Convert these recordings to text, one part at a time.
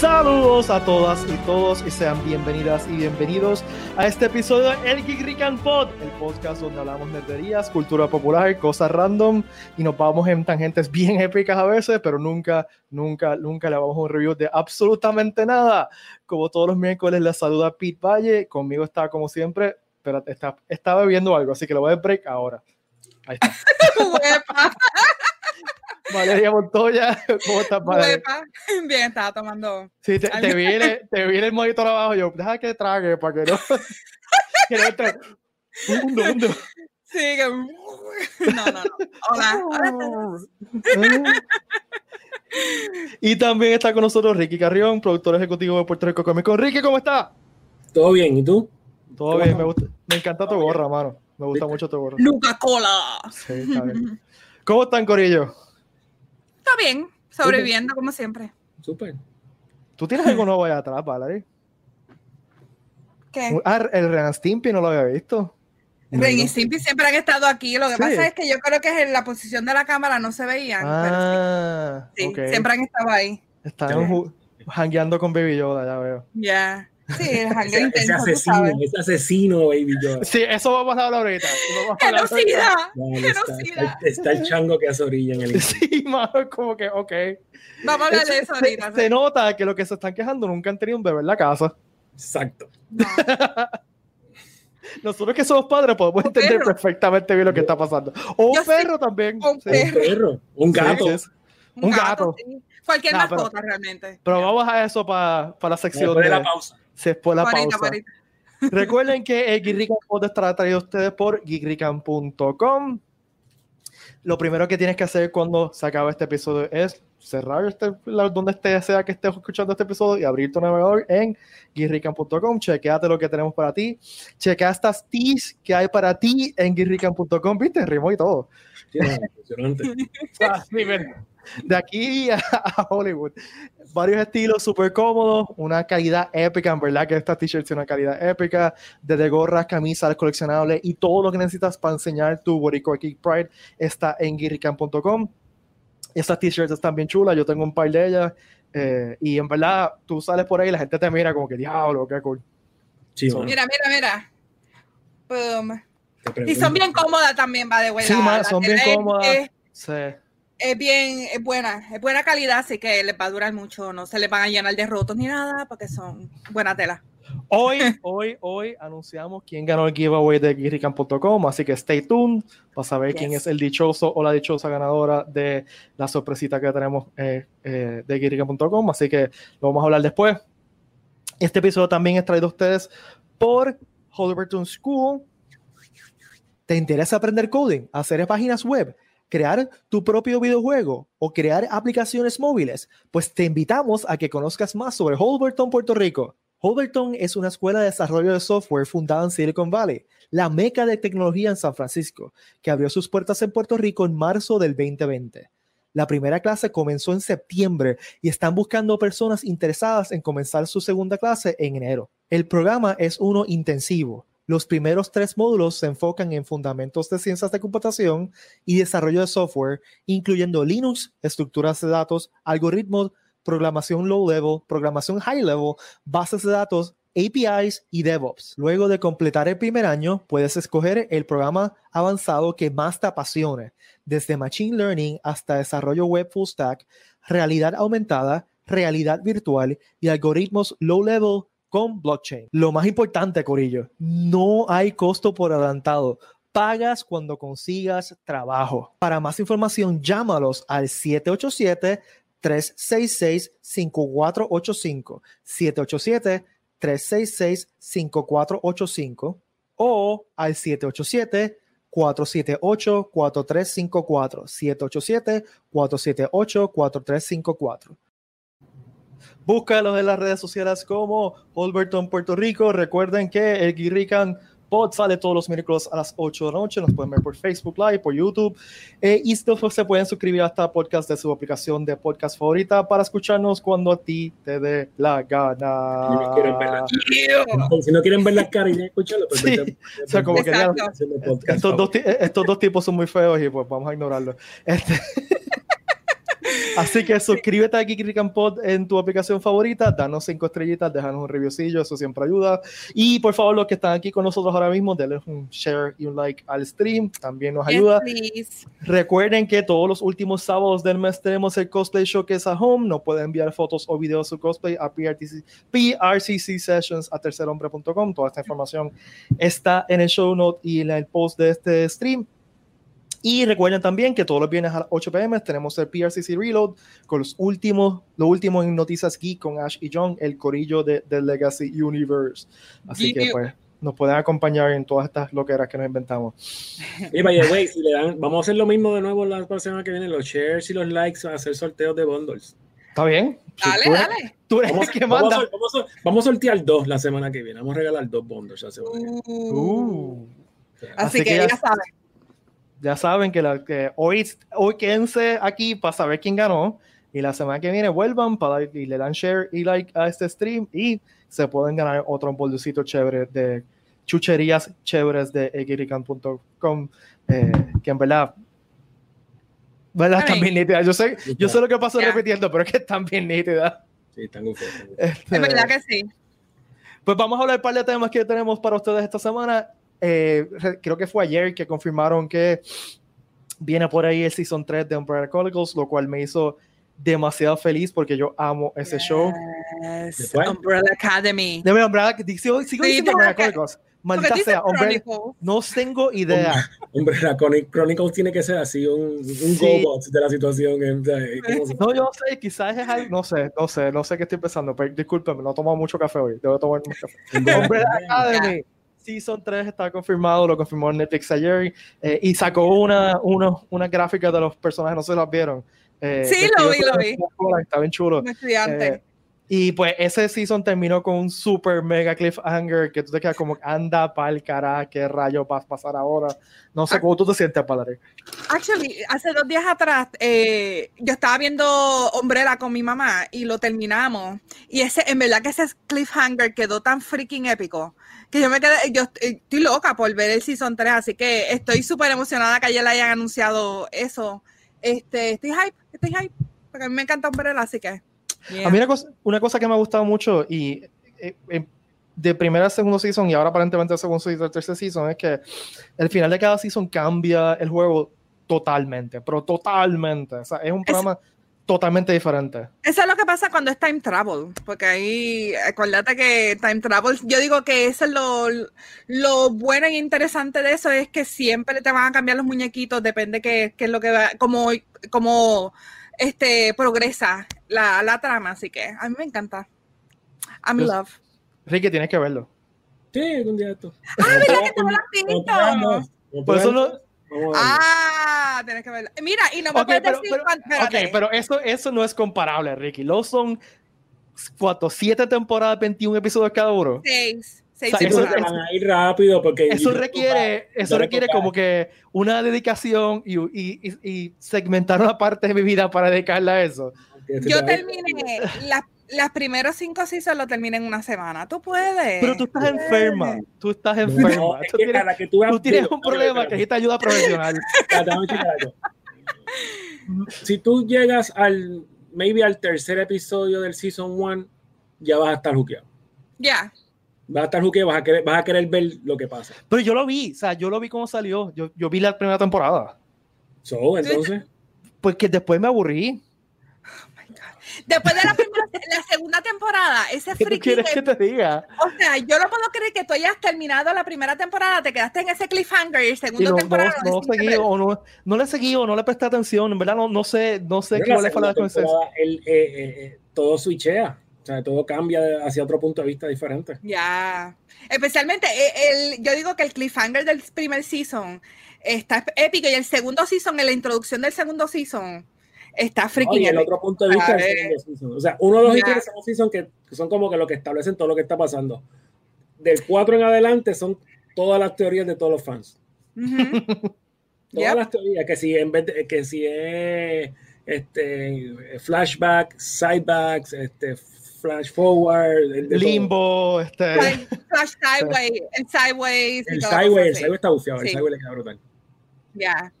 Saludos a todas y todos y sean bienvenidas y bienvenidos a este episodio de El Geek Rican Pod, el podcast donde hablamos nerderías, cultura popular, cosas random y nos vamos en tangentes bien épicas a veces, pero nunca, nunca, nunca le vamos a un review de absolutamente nada. Como todos los miércoles les saluda Pete Valle, conmigo está como siempre, pero está, está bebiendo algo, así que lo voy a break ahora. Ahí está. Valeria Montoya, ¿cómo estás, Valeria? Bien, estaba tomando. Sí, te, te vi, el, te vi el monitor abajo. Yo, deja que trague para que no. que no entre. Un, Sí, que. No, no, no. Hola. Hola y también está con nosotros Ricky Carrión, productor ejecutivo de Puerto Rico Comic Con. Ricky, ¿cómo está? Todo bien, ¿y tú? Todo bien, me, gusta, me encanta tu gorra, mano. Me gusta mucho tu gorra. Luca Cola. Sí, está bien. ¿Cómo están, Corillo? Está bien, sobreviviendo como siempre. Súper. ¿Tú tienes algo nuevo allá atrás, Valerie? ¿Qué? Ah, el Ren Stimpy no lo había visto. Ren y Stimpy siempre han estado aquí. Lo que sí. pasa es que yo creo que en la posición de la cámara no se veían. Ah, pero sí, okay. siempre han estado ahí. Están jangueando con Baby Yoda, ya veo. Ya. Yeah. Sí, el ese, intenso, ese asesino, ese asesino, Baby Yoda. Sí, eso vamos a hablar ahorita. ¡Genocida! Vale, está, el chango que hace orilla en el. Sí, mano, como que, ok. Vamos a hablar de eso ahorita. Se, se, nota que lo que se están quejando nunca han tenido un bebé en la casa. Exacto. No. Nosotros que somos padres podemos entender perro. perfectamente bien lo que está pasando. O Yo un perro sí, también. un sí. Un perro, un gato. Sí. Un gato. Sí. Cualquier Nah, pero- mascota realmente. Pero vamos a eso para la sección Después de de la pausa. Después de la pausa. Recuerden que el Geekrican Pod estará traído a ustedes por geekrican.com. Lo primero que tienes que hacer cuando se acabe este episodio es cerrar este, donde esté, sea que estés escuchando este episodio y abrir tu navegador en geekrican.com. Chequeate lo que tenemos para ti. Chequea estas teas que hay para ti en geekrican.com. ¿Viste? Rimó y todo. Sí, impresionante. Ah, sí, ven. De aquí a, a Hollywood. Varios estilos súper cómodos, una calidad épica, en verdad que esta t-shirt tiene una calidad épica, desde gorras, camisas, coleccionables y todo lo que necesitas para enseñar tu Boricua Geek Pride está en guirrican.com. Estas t-shirts están bien chulas, yo tengo un par de ellas eh, y en verdad tú sales por ahí y la gente te mira como que diablo, qué cool. Sí, Mira, mira, mira. Boom. Y son bien cómodas también, va de Sí, la- ma, la son bien cómodas. Sí. Es bien, es buena, es buena calidad, así que les va a durar mucho, no se les van a llenar de rotos ni nada, porque son buena tela. Hoy, hoy, hoy anunciamos quién ganó el giveaway de guirrican.com, así que stay tuned para saber quién Yes. es el dichoso o la dichosa ganadora de la sorpresita que tenemos eh, eh, de guirrican.com, así que lo vamos a hablar después. Este episodio también es traído a ustedes por Holberton School. ¿Te interesa aprender coding, hacer páginas web, crear tu propio videojuego o crear aplicaciones móviles? Pues te invitamos a que conozcas más sobre Holberton, Puerto Rico. Holberton es una escuela de desarrollo de software fundada en Silicon Valley, la meca de tecnología en San Francisco, que abrió sus puertas en Puerto Rico en marzo del 2020. La primera clase comenzó en septiembre y están buscando personas interesadas en comenzar su segunda clase en enero. El programa es uno intensivo. Los primeros tres módulos se enfocan en fundamentos de ciencias de computación y desarrollo de software, incluyendo Linux, estructuras de datos, algoritmos, programación low level, programación high level, bases de datos, APIs y DevOps. Luego de completar el primer año, puedes escoger el programa avanzado que más te apasione, desde Machine Learning hasta desarrollo web full stack, realidad aumentada, realidad virtual y algoritmos low level con blockchain. Lo más importante, Corillo, no hay costo por adelantado. Pagas cuando consigas trabajo. Para más información, llámalos al 787 366-5485, 787-366-5485 o al 787-478-4354, 787-478-4354. Búscalos en las redes sociales como Holberton Puerto Rico. Recuerden que el Guirrican Pod sale todos los miércoles a las 8 de la noche. Nos pueden ver por Facebook Live, por YouTube. Eh, y después se pueden suscribir a este podcast de su aplicación de podcast favorita para escucharnos cuando a ti te dé la gana. Si no quieren ver la- Si no quieren ver las caras y escucharlo, pues Sí. vete- O sea, como que ya- estos, dos, estos dos tipos son muy feos y pues vamos a ignorarlos. Este, Así que suscríbete a Geek Pod en tu aplicación favorita, danos cinco estrellitas, déjanos un reviewcillo, eso siempre ayuda. Y por favor, los que están aquí con nosotros ahora mismo, denle un share y un like al stream, también nos ayuda. Recuerden que todos los últimos sábados del mes tenemos el Cosplay Showcase a Home, nos pueden enviar fotos o videos de su cosplay a PRTC, PRCC Sessions a tercerhombre.com, toda esta información está en el show note y en el post de este stream. Y recuerden también que todos los viernes a las 8 pm tenemos el PRCC Reload con los últimos, lo último en Noticias Geek con Ash y John, el corillo de, del Legacy Universe. Así que pues nos pueden acompañar en todas estas loqueras que nos inventamos. Y si le dan, vamos a hacer lo mismo de nuevo la semana que viene, los shares y los likes, a hacer sorteos de bundles. Está bien. Dale, dale. Tú eres vamos, el que manda. Vamos a, vamos, a, sortear dos la semana que viene. Vamos a regalar dos bundles la semana que viene. Uh. Así, así, que, ya, ya saben ya saben que, la, que hoy, hoy quédense aquí para saber quién ganó y la semana que viene vuelvan para y le dan share y like a este stream y se pueden ganar otro bolsito chévere de chucherías chéveres de egirican.com eh, que en verdad ¿verdad? Están bien nítidas. Yo sé, yo sé lo que paso repitiendo, pero es que están bien nítidas. Sí, están muy este, Es verdad que sí. Pues vamos a hablar un par de temas que tenemos para ustedes esta semana. Eh, creo que fue ayer que confirmaron que viene por ahí el Season 3 de Umbrella Chronicles, lo cual me hizo demasiado feliz porque yo amo ese show. Umbrella Academy. De Umbrella, sigo, sigo sí, diciendo Umbrella Chronicles. Maldita sea, Umbrella, no tengo idea. Umbrella Chronicles tiene que ser así, un, un sí. GoBot de la situación. no, yo no sé, quizás es algo, no sé, no sé, no sé qué estoy pensando, pero discúlpeme, no he tomado mucho café hoy, debo tomar mucho café. Umbrella Academy. Season 3 está confirmado, lo confirmó Netflix ayer eh, y sacó una, una, una, gráfica de los personajes, no se las vieron. Eh, sí, lo vi, lo vi. Está bien chulo. estudiante. Eh, y pues ese season terminó con un super mega cliffhanger que tú te quedas como, anda pa'l carajo, qué rayo vas a pasar ahora. No sé ah. cómo tú te sientes, padre. Actually, hace dos días atrás, eh, yo estaba viendo Umbrella con mi mamá y lo terminamos. Y ese, en verdad que ese cliffhanger quedó tan freaking épico que yo me quedé, yo estoy loca por ver el season 3, así que estoy súper emocionada que ayer le hayan anunciado eso. Este, estoy hype, estoy hype, porque a mí me encanta Umbrella, así que. A mí una cosa, una cosa, que me ha gustado mucho y eh, eh, de primera a segundo season y ahora aparentemente de segundo season, tercer season es que el final de cada season cambia el juego totalmente, pero totalmente. O sea, es un programa totalmente diferente. Eso es lo que pasa cuando es time travel, porque ahí, acuérdate que time travel, yo digo que eso es lo, lo bueno y interesante de eso, es que siempre te van a cambiar los muñequitos, depende qué, qué es lo que va, como, como este, progresa la, la, trama, así que a mí me encanta. I'm in love. Ricky, tienes que verlo. Sí, un día esto. Ah, mira que te lo has visto. Por eso no, Ah, tienes que verlo. Mira, y no me okay, puedes decir pero, Ok, pero eso, eso no es comparable, Ricky. Los son cuatro, siete temporadas, 21 episodios cada uno. Seis. Seis o sea, eso, van a ir rápido porque eso requiere, eso requiere como que una dedicación y, y, y, segmentar una parte de mi vida para dedicarla a eso. Yo terminé las las primeros cinco seasons lo terminé en una semana. Tú puedes. Pero tú estás enferma. Tú estás enferma. tú, tienes, un problema que necesita ayuda profesional. si tú llegas al, maybe al tercer episodio del season one, ya vas a estar juqueado. Ya. Vas a estar juqueado, vas a, querer, vas a querer ver lo que pasa. Pero yo lo vi, o sea, yo lo vi cómo salió. Yo, yo vi la primera temporada. So, entonces. Pues que después me aburrí. Después de la, primera, la segunda temporada, ese ¿Qué quieres que te diga? O sea, yo no puedo creer que tú hayas terminado la primera temporada, te quedaste en ese cliffhanger y segunda temporada. No, no, seguí, o no, no le seguí o no le presté atención, en verdad no, no sé, no sé qué le fue la el, eh, eh, Todo switchea. O sea, todo cambia hacia otro punto de vista diferente. Ya. Especialmente, eh, el, yo digo que el cliffhanger del primer season está épico y el segundo season, en la introducción del segundo season, está freaking. y el otro punto de vista es O sea, uno, dos y tres son season que, son como que lo que establecen todo lo que está pasando. Del 4 en adelante son todas las teorías de todos los fans. todas las teorías, que si en vez de, que si es este flashback, sidebacks, este flash forward, limbo, este flash sideways, el sideways, el sideways, el sideways está bufiado, el sideways le queda brutal. Ya.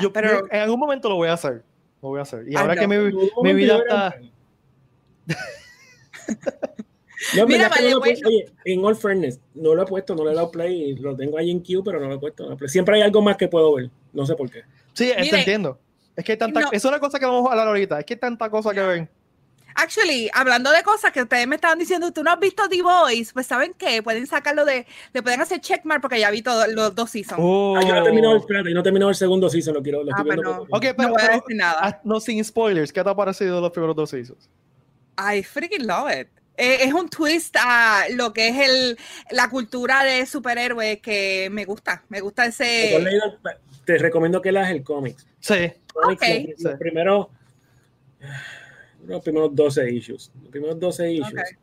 yo, pero, en algún momento lo voy a hacer. Lo voy a hacer. Y ahora que mi, mi vida está. No, Mira, vale, no oye, en All Fairness, no lo he puesto, no le he dado play, lo tengo ahí en queue, pero no lo he puesto. Siempre hay algo más que puedo ver, no sé por qué. Sí, Mire, entiendo. Es que hay tanta, no. es una cosa que vamos a hablar ahorita, es que hay tanta cosa que ven. Actually, hablando de cosas que ustedes me estaban diciendo, tú no has visto The Voice, pues ¿saben qué? Pueden sacarlo de, le pueden hacer checkmark porque ya vi todos los dos seasons. Oh. Ah, yo no he terminado, espérate, yo no he terminado el segundo season, lo quiero, lo ah, estoy viendo. No, okay, pero, no voy a decir nada. Ah, no, sin spoilers, ¿qué te ha parecido los primeros dos seasons? I freaking love it. Eh, es un twist a lo que es el, la cultura de superhéroes que me gusta. Me gusta ese. Te recomiendo que leas el cómic. Sí. Okay. Los, los primeros los primeros 12 issues. Los primeros 12 issues. Okay.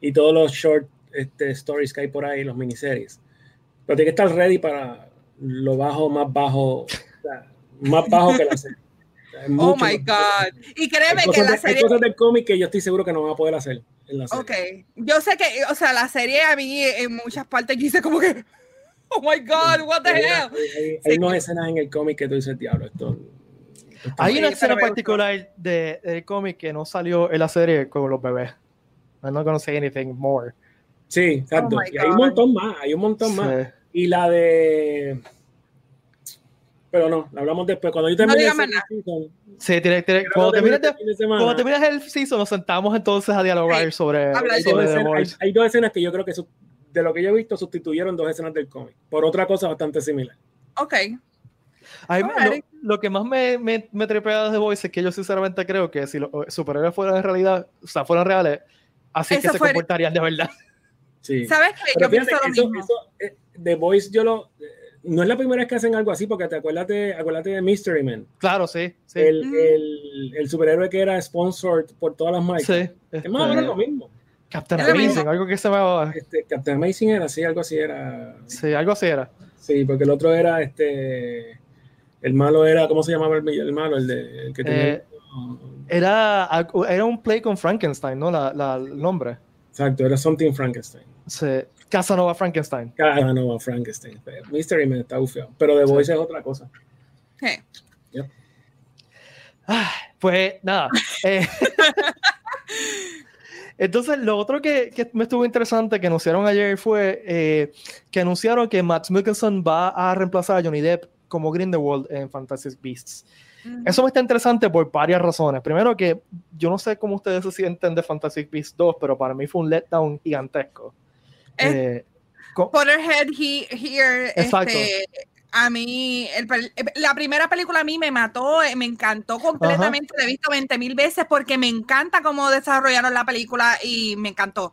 Y todos los short este, stories que hay por ahí, los miniseries. Pero tiene que estar ready para lo bajo, más bajo, más bajo que la serie. Oh my God. Y créeme que la de, serie. Hay cosas del cómic que yo estoy seguro que no van a poder hacer en la serie. Ok. Yo sé que, o sea, la serie a mí en muchas partes yo hice como que. Oh my God, what the hay, hell. Hay, hay, hay unas escenas en el cómic que tú dices, diablo, esto hay una escena particular del de cómic que no salió en la serie con los bebés. I'm not gonna say anything more. Sí, exacto. Oh y hay un montón más, hay un montón sí. más. Y la de. Pero no, la hablamos después. Cuando yo termine no el season, Sí, tiene, tiene, cuando, termines de, de cuando termines el season, nos sentamos entonces a dialogar sí. sobre, hay, sobre dos escenas, hay, hay, dos escenas que yo creo que de lo que yo he visto sustituyeron dos escenas del cómic por otra cosa bastante similar. Ok. Ay, lo, lo, que más me, me, me trepea de The Voice es que yo sinceramente creo que si los superhéroes fueran en realidad, o sea, fueran reales, así que se fue... comportarían de verdad. Sí. ¿Sabes qué? Yo fíjate, pienso lo eso, mismo. Eso, eh, The Voice yo lo... Eh, no es la primera vez que hacen algo así, porque te acuerdas de, acuérdate de Mystery Man. Claro, sí. sí. El, mm. el, el, superhéroe que era sponsored por todas las marcas. Sí. Es más o menos lo mismo. Captain Amazing, algo que se llamaba. Este, Captain Amazing era así, algo así era. Sí, algo así era. Sí, porque el otro era este. El malo era, ¿cómo se llamaba el, el malo? El, de, el que tenía. Eh, era, era un play con Frankenstein, ¿no? La, la, el nombre. Exacto, era Something Frankenstein. Sí. Casanova Frankenstein. Casanova Frankenstein. Mystery Man está ufio. Pero The Voice sí. es otra cosa. ¿Qué? Yep. Ah, pues nada. eh, entonces, lo otro que, que, me estuvo interesante que anunciaron ayer fue eh, que anunciaron que Matt Mikkelsen va a reemplazar a Johnny Depp como Grindelwald en Fantastic Beasts. Uh -huh. Eso me está interesante por varias razones. Primero que yo no sé cómo ustedes se sienten de Fantastic Beasts 2, pero para mí fue un letdown gigantesco. Eh, Potterhead he, Here, Exacto. Este, a mí, el, la primera película a mí me mató, eh, me encantó completamente, la he visto 20 mil veces porque me encanta cómo desarrollaron la película y me encantó.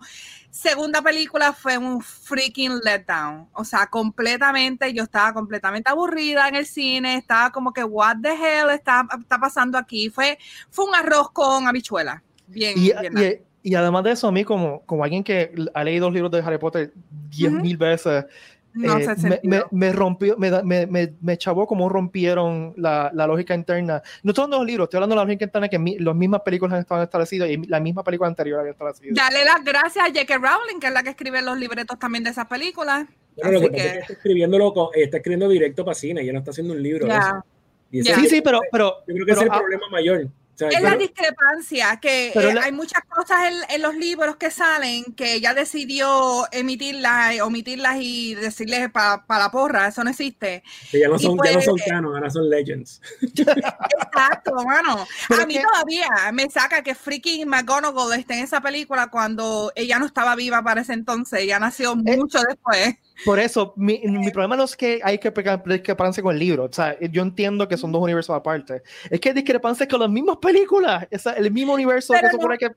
Segunda película fue un freaking letdown, o sea, completamente, yo estaba completamente aburrida en el cine, estaba como que, what the hell está, está pasando aquí? Fue, fue un arroz con habichuela. Bien, y, bien y, y, además de eso, a mí como, como alguien que ha leído los libros de Harry Potter 10 mil uh -huh. veces, no eh, me, me, me, rompió, me, me, me, chavó cómo rompieron la, la, lógica interna. No son los libros, estoy hablando de la lógica interna que mi, las mismas películas han estado establecidas y la misma película anterior había establecido. Dale las gracias a J.K. Rowling, que es la que escribe los libretos también de esas películas. Bueno, lo que, que... Es que está, escribiéndolo, está escribiendo directo para cine, ya no está haciendo un libro. Yeah. Yeah. Sí, sí, pero, pero. Yo creo que pero, es el ah, problema mayor. Sea, es pero, la discrepancia, que eh, la... hay muchas cosas en, en, los libros que salen que ella decidió emitirlas, omitirlas y decirles para pa la porra, eso no existe. Que ya no son, pues, ya no son canon, ahora son legends. Exacto, mano. A mí que... todavía me saca que freaking McGonagall esté en esa película cuando ella no estaba viva para ese entonces, ella nació eh, mucho después. Por eso, mi, mi, problema no es que hay que discrepancia con el libro. O sea, yo entiendo que son dos universos aparte. Es que hay discrepancia con las mismas películas. Es el mismo universo Pero que no, supone que.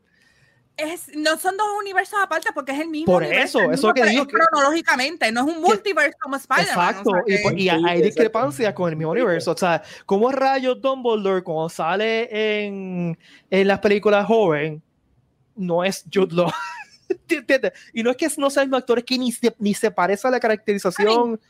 Es, no son dos universos aparte porque es el mismo. Por universo, eso, eso que digo. Cronológicamente, no es un multiverso como Spider-Man. Exacto, o sea, que... y, y, hay discrepancia con el mismo universo. O sea, como rayos Dumbledore cuando sale en, en las películas joven no es Jude Law. Y no es que no sean actores que ni se, ni se parece a la caracterización.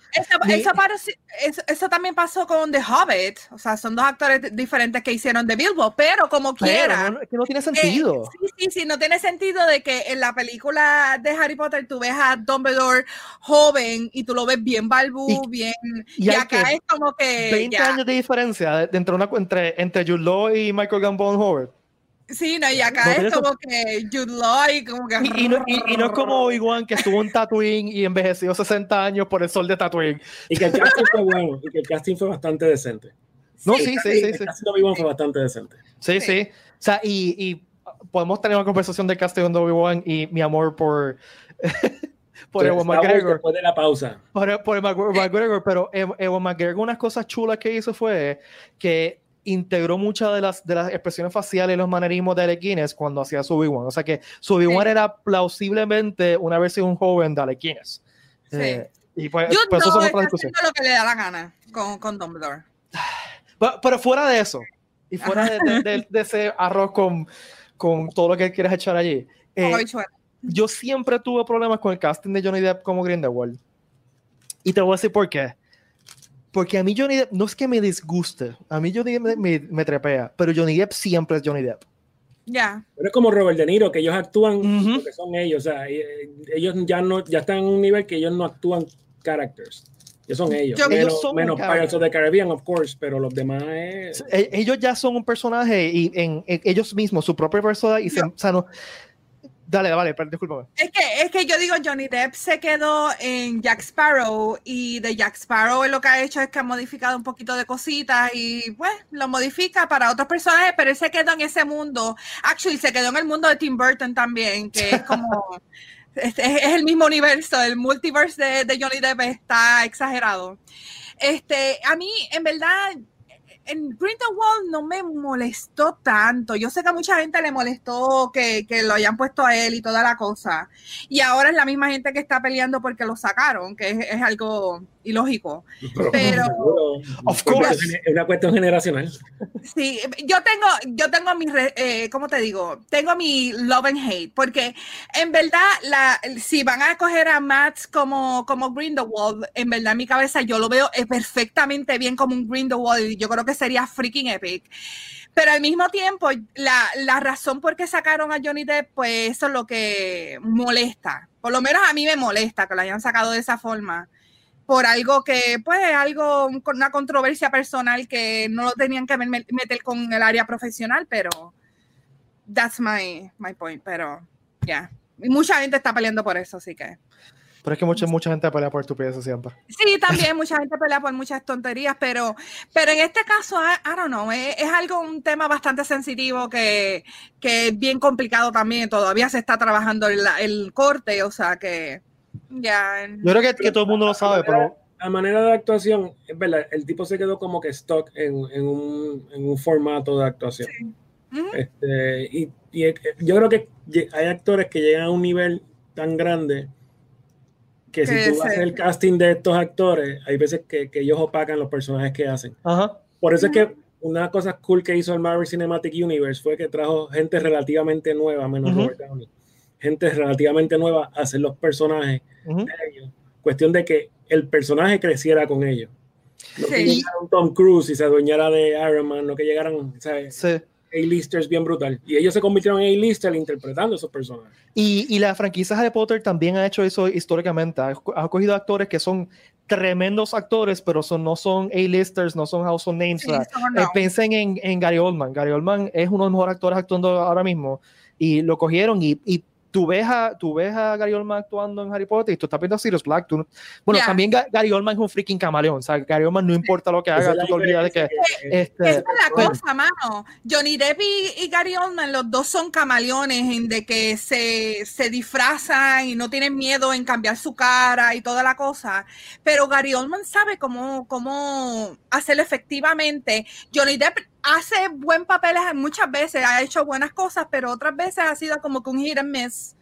eso, también pasó con The Hobbit. O sea, son dos actores diferentes que hicieron de Bilbo, pero como quiera. No, que no tiene sentido. sí, sí, sí, no tiene sentido de que en la película de Harry Potter tú ves a Dumbledore joven y tú lo ves bien balbu, bien. Y, acá es como que. 20 años de diferencia entre, una, entre, entre Jude Law y Michael Gambon Howard. Sí, no, y acá es como que Jude Law y como que... Y, no, y, no, es como Obi-Wan que estuvo en Tatooine y envejeció 60 años por el sol de Tatooine. Y que el casting fue bueno, y que el casting fue bastante decente. No, sí, sí, sí. sí, el casting de Obi-Wan fue bastante decente. Sí, sí. O sea, y, y podemos tener una conversación del casting de Obi-Wan y mi amor por... por Ewan McGregor. Después de la pausa. Por, por McGregor, pero Ewan McGregor, unas cosas chulas que hizo fue que integró muchas de las, de las expresiones faciales y los manerismos de Alec Guinness cuando hacía su Obi-Wan. O sea que su Obi-Wan era plausiblemente una versión joven de Alec Guinness. Sí. Eh, y pues, Yo pues eso es otra discusión. lo que le da la gana con, con Dumbledore. Pero, fuera de eso, y fuera de, de, ese arroz con, con todo lo que quieres echar allí, eh, yo siempre tuve problemas con el casting de Johnny Depp como Grindelwald. Y te voy a decir por qué porque a mí Johnny Depp, no es que me disguste, a mí Johnny Depp me, me, trepea, pero Johnny Depp siempre es Johnny Depp. Ya. Pero es como Robert De Niro, que ellos actúan porque son ellos, o sea, eh, ellos ya, no, ya están en un nivel que ellos no actúan characters. Ellos son ellos. menos, ellos son menos Pirates of the Caribbean, of course, pero los demás es... E, ellos ya son un personaje y en, ellos mismos, su propia persona, y se, o sea, no, Dale, vale, discúlpame. Es que, es que yo digo, Johnny Depp se quedó en Jack Sparrow y de Jack Sparrow lo que ha hecho es que ha modificado un poquito de cositas y pues lo modifica para otros personajes, pero él se quedó en ese mundo. Actually, se quedó en el mundo de Tim Burton también, que es como... es, el mismo universo, el multiverse de, de Johnny Depp está exagerado. Este, a mí, en verdad, en Grindelwald no me molestó tanto. Yo sé que a mucha gente le molestó que, que, lo hayan puesto a él y toda la cosa. Y ahora es la misma gente que está peleando porque lo sacaron, que es, es algo ilógico. Pero, of course. es una cuestión generacional. Sí, yo tengo, yo tengo mi, eh, ¿cómo te digo? Tengo mi love and hate, porque en verdad, la, si van a coger a Matt como, como Grindelwald, en verdad en mi cabeza yo lo veo perfectamente bien como un Grindelwald y yo creo que sería freaking epic. Pero al mismo tiempo, la, la razón por qué sacaron a Johnny Depp, pues eso es lo que molesta. Por lo menos a mí me molesta que lo hayan sacado de esa forma por algo que, pues, algo, una controversia personal que no lo tenían que meter con el área profesional, pero that's my, my point, pero ya. Y mucha gente está peleando por eso, así que. Pero es que mucha, mucha gente pelea por estupidez siempre. Sí, también mucha gente pelea por muchas tonterías, pero, pero en este caso, I, don't know, es, algo, un tema bastante sensitivo que, que, es bien complicado también. Todavía se está trabajando el, el corte, o sea que ya. Yo creo que, que todo el mundo lo sabe, pero. A manera de actuación, es verdad, el tipo se quedó como que stock en, en, un, en un, formato de actuación. este, y, y, yo creo que hay actores que llegan a un nivel tan grande que si tú haces el casting de estos actores, hay veces que, que ellos opacan los personajes que hacen. Ajá. Por eso es que una cosa cool que hizo el Marvel Cinematic Universe fue que trajo gente relativamente nueva, menos Robert Downey gente relativamente nueva a hacer los personajes Cuestión de que el personaje creciera con ellos. No que llegara un Tom Cruise y se adueñara de Iron Man, no que llegaran, ¿sabes? Sí. A-listers bien brutal. Y ellos se convirtieron en A-lister interpretando esos personajes. Y, y, la franquicia de Potter también ha hecho eso históricamente. Ha, cogido actores que son tremendos actores, pero son, no son A-listers, no son household names. Sí, eh, Piensen en, en, Gary Oldman. Gary Oldman es uno de los mejores actores actuando ahora mismo. Y lo cogieron y, y tú ves a, tú ves a Gary Oldman actuando en Harry Potter y tú estás viendo a Sirius Black. Tú bueno, también Gary Oldman es un freaking camaleón. O sea, Gary Oldman no importa lo que haga, tú te olvidas de que. Este, Esa es la cosa, mano. Johnny Depp y, Gary Oldman, los dos son camaleones en de que se, se disfrazan y no tienen miedo en cambiar su cara y toda la cosa. Pero Gary Oldman sabe cómo, cómo hacerlo efectivamente. Johnny Depp hace buen papel muchas veces, ha hecho buenas cosas, pero otras veces ha sido como que un hit and miss.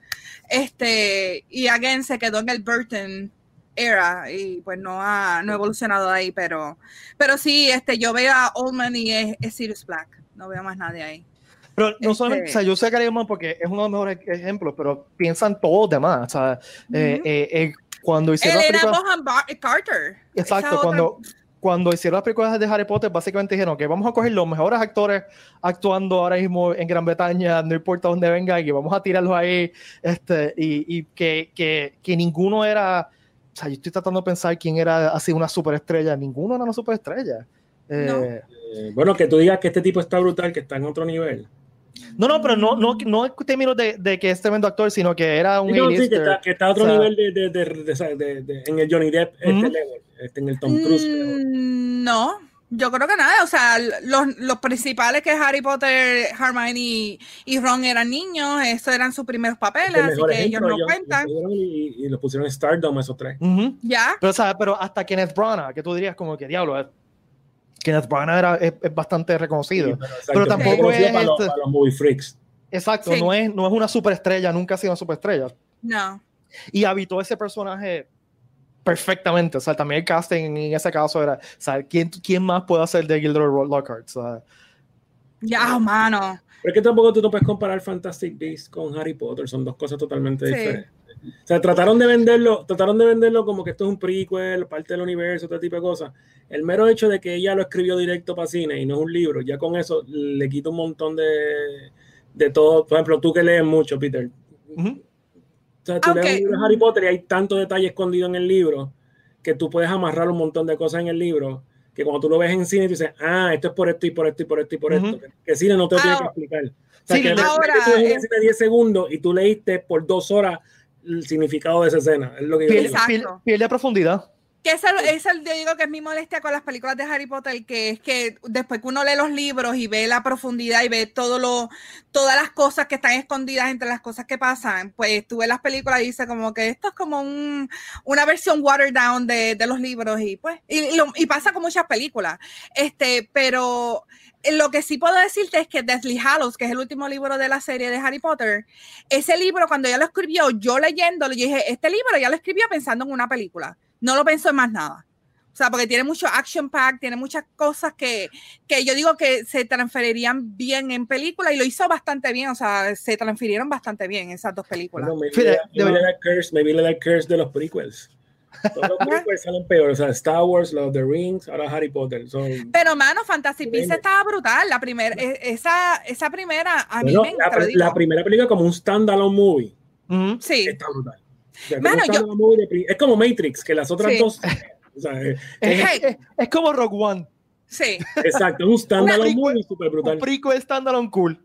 Este, y again se quedó en el Burton era y pues no ha, no evolucionado ahí, pero, pero sí, este, yo veo a Oldman y es, Sirius Black, no veo más nadie ahí. Pero no solamente, o sea, yo sé que Gary porque es uno de los mejores ejemplos, pero piensan todos los demás. O sea, eh, eh, eh, cuando hicieron. Él era Bohan Carter. Exacto, cuando, cuando hicieron las películas de Harry Potter, básicamente dijeron que vamos a coger los mejores actores actuando ahora mismo en Gran Bretaña, no importa dónde venga, y vamos a tirarlos ahí, este, y, y que, que, que, ninguno era, o sea, yo estoy tratando de pensar quién era así una superestrella, ninguno era una superestrella. Eh, bueno, que tú digas que este tipo está brutal, que está en otro nivel. No, no, pero no, no, no en términos de, de, que es tremendo actor, sino que era un. No, sí, que está, que está a otro nivel de, de, de, en el Johnny Depp, este level, este, en el Tom Cruise. Mm, no, yo creo que nada. O sea, los, los principales que Harry Potter, Hermione y, Ron eran niños, estos eran sus primeros papeles, así que ellos no cuentan. Y, y, los pusieron en Stardom esos tres. Ya. Pero, o sea, pero hasta Kenneth Branagh, que tú dirías como que diablo, Kenneth Branagh era, es, bastante reconocido. pero, tampoco es. Para, los, para los movie freaks. Exacto, no, es, no es una superestrella, nunca ha sido una superestrella. No. Y habitó ese personaje perfectamente. O sea, también el casting en ese caso era, o sea, ¿quién, quién más puede hacer de Gilderoy Lockhart? O sea, ya, mano. Pero es que tampoco tú no puedes comparar Fantastic Beasts con Harry Potter, son dos cosas totalmente diferentes. O sea, trataron de venderlo, trataron de venderlo como que esto es un prequel, parte del universo, todo tipo de cosas. El mero hecho de que ella lo escribió directo para cine y no es un libro, ya con eso le quita un montón de, de todo. Por ejemplo, tú que lees mucho, Peter. O sea, tú lees un libro de Harry Potter y hay tanto detalle escondido en el libro que tú puedes amarrar un montón de cosas en el libro que cuando tú lo ves en cine, tú dices, ah, esto es por esto y por esto y por esto y por esto. Que cine no te lo tiene que explicar. O sea, sí, que ahora, tú es... 10 segundos y tú leíste por dos horas el significado de esa escena. Es lo que piel, piel, piel de profundidad. Que es el, es el, yo digo que es mi molestia con las películas de Harry Potter, que es que después que uno lee los libros y ve la profundidad y ve todo lo, todas las cosas que están escondidas entre las cosas que pasan, pues tú ves las películas y dices como que esto es como un, una versión watered down de, de los libros y pues, y, y, lo, y, pasa con muchas películas. Este, pero lo que sí puedo decirte es que Deathly Hallows, que es el último libro de la serie de Harry Potter, ese libro cuando ella lo escribió, yo leyéndolo, yo dije, este libro ya lo escribió pensando en una película no lo pensó en más nada. O sea, porque tiene mucho action pack, tiene muchas cosas que, que yo digo que se transferirían bien en película y lo hizo bastante bien. O sea, se transfirieron bastante bien esas dos películas. Bueno, maybe, Fíjate, maybe, le curse, de los prequels. Todos los prequels salen peor. O sea, Star Wars, los The Rings, ahora Harry Potter. Son... Pero, mano, Fantasy Beasts estaba brutal. La primera, esa, esa primera, a bueno, mí me la, la, primera película como un standalone movie. Mm -hmm. Sí. Está brutal. Mano, yo... es como Matrix, que las otras sí. dos. O sea, es, es, es, es, como Rogue One. Sí. Exacto, un standalone muy súper brutal. Un prico standalone cool.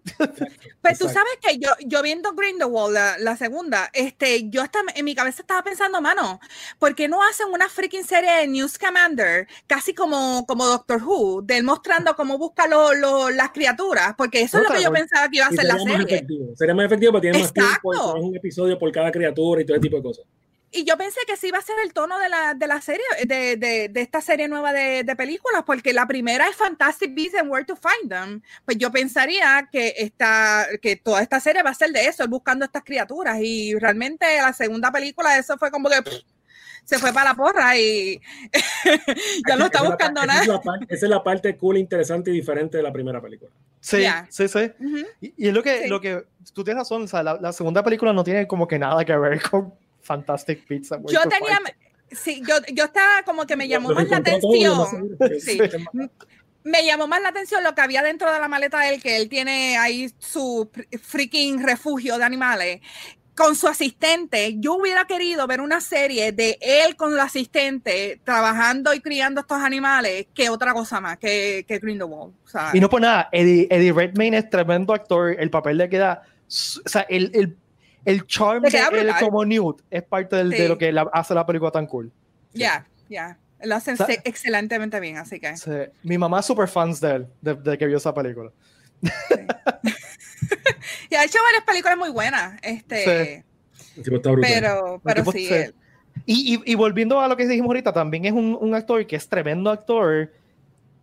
Pues tú sabes que yo, yo viendo Grindelwald, la, la, segunda, este, yo hasta en mi cabeza estaba pensando, mano, ¿por qué no hacen una freaking serie de News Commander, casi como, como Doctor Who, de él mostrando cómo busca lo, lo, las criaturas? Porque eso no, es lo que yo pensaba que iba a ser la serie. Efectivo. Sería más efectivo porque tiene más tiempo, un episodio por cada criatura y todo ese tipo de cosas. Y yo pensé que sí iba a ser el tono de la, de la serie, de, de, de, esta serie nueva de, de, películas, porque la primera es Fantastic Beasts and Where to Find Them. Pues yo pensaría que, esta, que toda esta serie va a ser de eso, buscando estas criaturas. Y realmente la segunda película, eso fue como que pff, se fue para la porra y ya no está buscando esa nada. Es parte, esa es la parte cool, interesante y diferente de la primera película. Sí, yeah. sí, sí. Uh -huh. y, y, es lo que, sí. lo que tú tienes razón, o sea, la, la segunda película no tiene como que nada que ver con Fantastic Pizza. Yo tenía, sí, yo, yo estaba como que me llamó más la atención. Sí. Me llamó más la atención lo que había dentro de la maleta de él, que él tiene ahí su freaking refugio de animales con su asistente. Yo hubiera querido ver una serie de él con el asistente trabajando y criando estos animales que otra cosa más que, que Grindelwald. ¿sabes? Y no por nada, Eddie, Eddie Redmayne es tremendo actor. El papel le queda. O sea, el, el el charm de él como Newt es parte del, sí. de lo que la, hace la película tan cool. Ya, yeah, ya. Yeah. Lo hacen o sea, excelentemente bien, así que. Sí. Mi mamá es super fans de él, de, de que vio esa película. Sí. y ha hecho varias películas muy buenas. Este, sí. pero, pero, pero sí. Y, y, y, volviendo a lo que dijimos ahorita, también es un, un actor que es tremendo actor